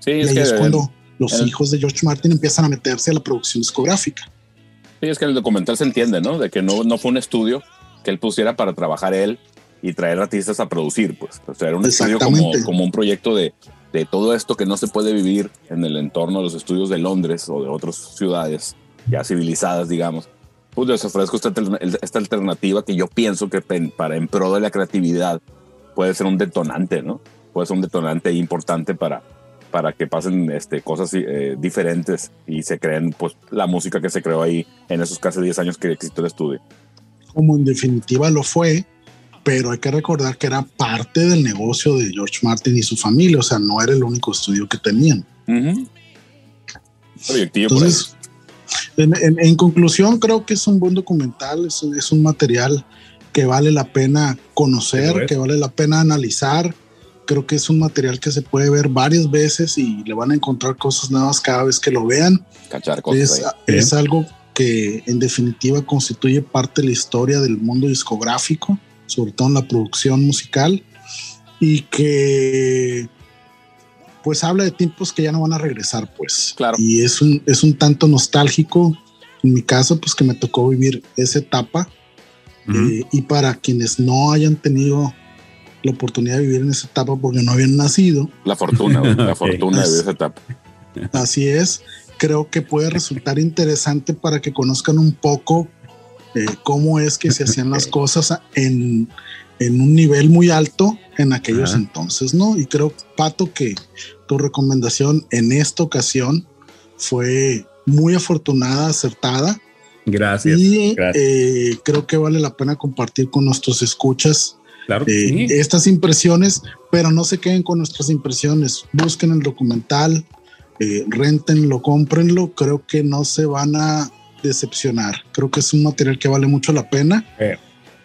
Sí, y es ahí que, es cuando los el- hijos de George Martin empiezan a meterse a la producción discográfica. sí, es que en el documental se entiende, ¿no? De que no, no fue un estudio que él pusiera para trabajar él y traer artistas a producir, pues. O sea, era un estudio como, como un proyecto de, de todo esto que no se puede vivir en el entorno de los estudios de Londres o de otras ciudades ya civilizadas, digamos. Pues les ofrezco esta, esta alternativa que yo pienso que para en pro de la creatividad puede ser un detonante, ¿no? Puede ser un detonante importante para, para que pasen este, cosas eh, diferentes y se creen pues la música que se creó ahí en esos casi 10 años que existió el estudio. como en definitiva lo fue, pero hay que recordar que era parte del negocio de George Martin y su familia, o sea, no era el único estudio que tenían. Por ahí. Entonces, en, en- en conclusión, creo que es un buen documental, es, es un material que vale la pena conocer, que vale la pena analizar. Creo que es un material que se puede ver varias veces y le van a encontrar cosas nuevas cada vez que lo vean. cachar cosas Es, ahí. es algo que en definitiva constituye parte de la historia del mundo discográfico, sobre todo en la producción musical, y que pues habla de tiempos que ya no van a regresar, pues. Claro. Y es un, es un tanto nostálgico, en mi caso, pues que me tocó vivir esa etapa, Ujú. eh, y para quienes no hayan tenido la oportunidad de vivir en esa etapa porque no habían nacido, La fortuna, la fortuna de esa etapa. Así es, creo que puede resultar interesante para que conozcan un poco eh, cómo es que se hacían las cosas en, en un nivel muy alto en aquellos Ajá. entonces, ¿no? Y creo, Pato, que tu recomendación en esta ocasión fue muy afortunada, acertada, Gracias. y gracias. eh, creo que vale la pena compartir con nuestros escuchas claro que eh, sí. estas impresiones, pero no se queden con nuestras impresiones. Busquen el documental, eh, rentenlo, cómprenlo. Creo que no se van a decepcionar. Creo que es un material que vale mucho la pena Eh.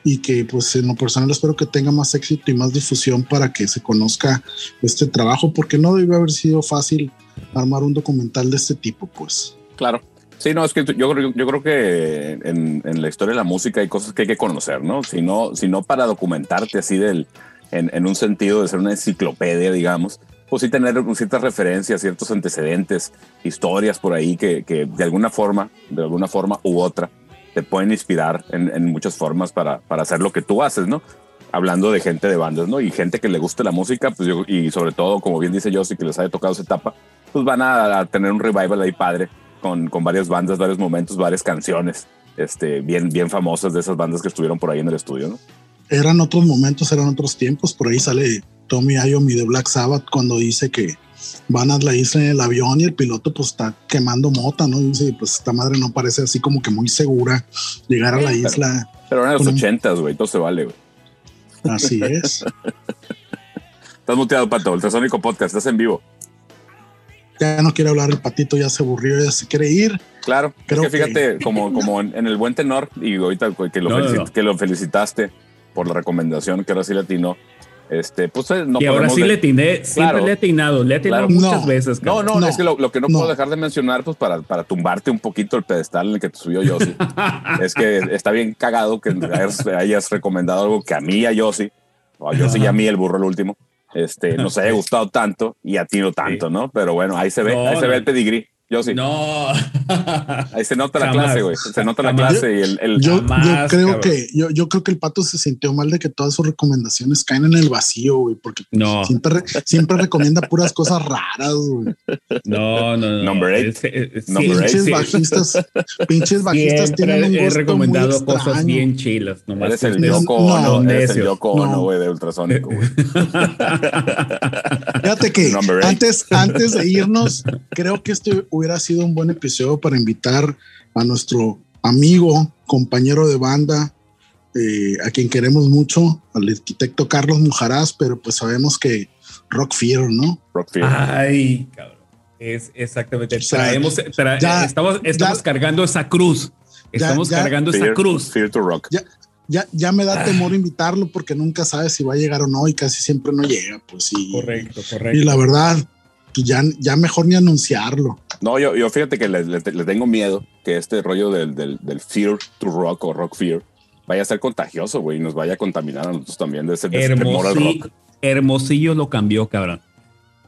y que, pues, en lo personal espero que tenga más éxito y más difusión para que se conozca este trabajo, porque no debe haber sido fácil armar un documental de este tipo, pues. Claro. Sí, no, es que yo, creo- yo creo que en, en la historia de la música hay cosas que hay que conocer, ¿no? Si no, si no para documentarte así del, en, en un sentido de ser una enciclopedia, digamos, pues sí tener ciertas referencias, ciertos antecedentes, historias por ahí que, que de alguna forma, de alguna forma u otra, te pueden inspirar en, en muchas formas para, para hacer lo que tú haces, ¿no? Hablando de gente de bandas, ¿no? Y gente que le guste la música, pues yo, y sobre todo, como bien dice Josie, que les haya tocado esa etapa, pues van a, a tener un revival ahí padre con, con varias bandas, varios momentos, varias canciones este, bien, bien famosas de esas bandas que estuvieron por ahí en el estudio, ¿no? Eran otros momentos, eran otros tiempos. Por ahí sale Tommy Iommi de Black Sabbath cuando dice que van a la isla en el avión y el piloto pues está quemando mota, ¿no? Y dice, pues esta madre no parece así como que muy segura llegar a la Sí, isla. Pero eran los ochentas, güey, todo se vale, güey. Así es. Estás muteado, Pato, el Trasónico Podcast, estás en vivo. Ya no quiere hablar el patito, ya se aburrió, ya se quiere ir. Claro, Creo es que fíjate, como, como en, en el buen tenor, y ahorita que lo, No, no. que lo felicitaste por la recomendación que ahora sí latino, Este, pues eh, no y ahora sí de- le atiné, siempre Claro. le he atinado, le he atinado Claro. muchas No. veces. No, no, No. es que lo, lo que no, No. puedo dejar de mencionar, pues para, para tumbarte un poquito el pedestal en el que te subió Yossi, es que está bien cagado que hayas, hayas recomendado algo que a mí y a Yossi, o a Yossi y a mí, el burro el último, este, nos haya gustado tanto y a ti no tanto, ¿no? Pero bueno, ahí se ve, No, ahí se ve el pedigrí. Yossi, No. ahí se nota la Jamás. clase, güey. Se nota la clase y el, el- Yo, Jamás, yo creo cabrón. que yo, yo creo que el pato se sintió mal de que todas sus recomendaciones caen en el vacío, güey, porque No, siempre, re- siempre recomienda puras cosas raras, güey. no, no, no. Number eight. Es- es- sí, Number eight. Pinches sí. bajistas, pinches bajistas Siempre tienen un he gusto recomendado muy cosas extraño. bien chilas. Nomás eres el Yoko No, Ono, eres el Ono, No. güey, de ultrasónico, güey. Fíjate que antes, antes de irnos, creo que este hubiera sido un buen episodio para invitar a nuestro amigo, compañero de banda, eh, a quien queremos mucho, al arquitecto Carlos Mujaraz, pero pues sabemos que Rock Fear, ¿no? Rock Fear. Ay, cabrón. Es exactamente. O sea, Traemos, tra- ya- estamos estamos ya- cargando esa cruz. Estamos ya- cargando esa Fear, cruz. Fear to Rock. Ya, ya me Ah. da temor invitarlo porque nunca sabes si va a llegar o no y casi siempre no llega, pues sí. Correcto, Y correcto. la verdad, pues ya, ya mejor ni anunciarlo. No, yo, yo fíjate que le, le- le tengo miedo que este rollo del, del, del Fear to Rock o Rock Fear vaya a ser contagioso, güey, y nos vaya a contaminar a nosotros también de ese, de ese temor al Hermosillo, rock. Hermosillo lo cambió, cabrón.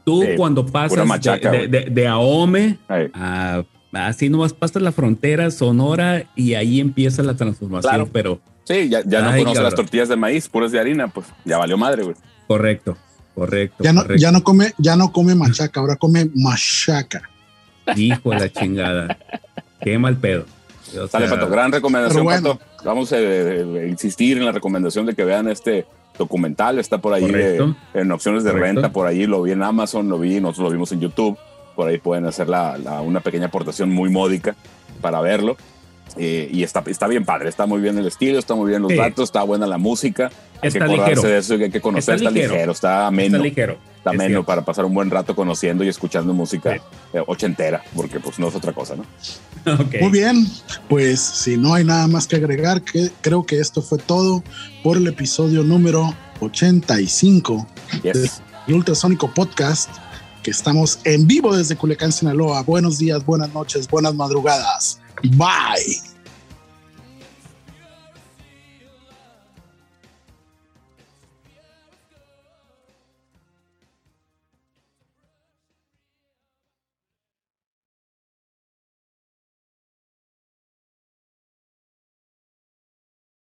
Tú Sí, cuando pasas de- machaca, de, de, de Ahome Ay, a así nomás pasas la frontera Sonora y ahí empieza la transformación, Claro. pero sí, ya, ya no conoce las tortillas de maíz, puras de harina, pues ya valió madre, güey. correcto, correcto. Ya no, correcto. ya no come, ya no come machaca, ahora come machaca. Hijo de la chingada. Qué mal pedo. O sea, Pato, gran recomendación, bueno. Pato. Vamos a eh, eh, insistir en la recomendación de que vean este documental, está por ahí eh, en opciones de Correcto. renta, por ahí lo vi en Amazon, lo vi, nosotros lo vimos en YouTube, por ahí pueden hacer la, la- una pequeña aportación muy módica para verlo. Eh, y está, está bien padre, está muy bien el estilo, está muy bien los Sí. datos, está buena la música. Hay Está que acordarse ligero. de eso y hay que conocer, Está está, ligero. ligero, está ameno, Está ligero. está es ameno para pasar un buen rato conociendo y escuchando música Sí. eh, ochentera, porque pues no es otra cosa, ¿no? Ok. Muy bien, pues si no hay nada más que agregar, que creo que esto fue todo por el episodio número 85 Yes. del Ultrasónico Podcast, que estamos en vivo desde Culiacán, Sinaloa. Buenos días, buenas noches, buenas madrugadas. Bye.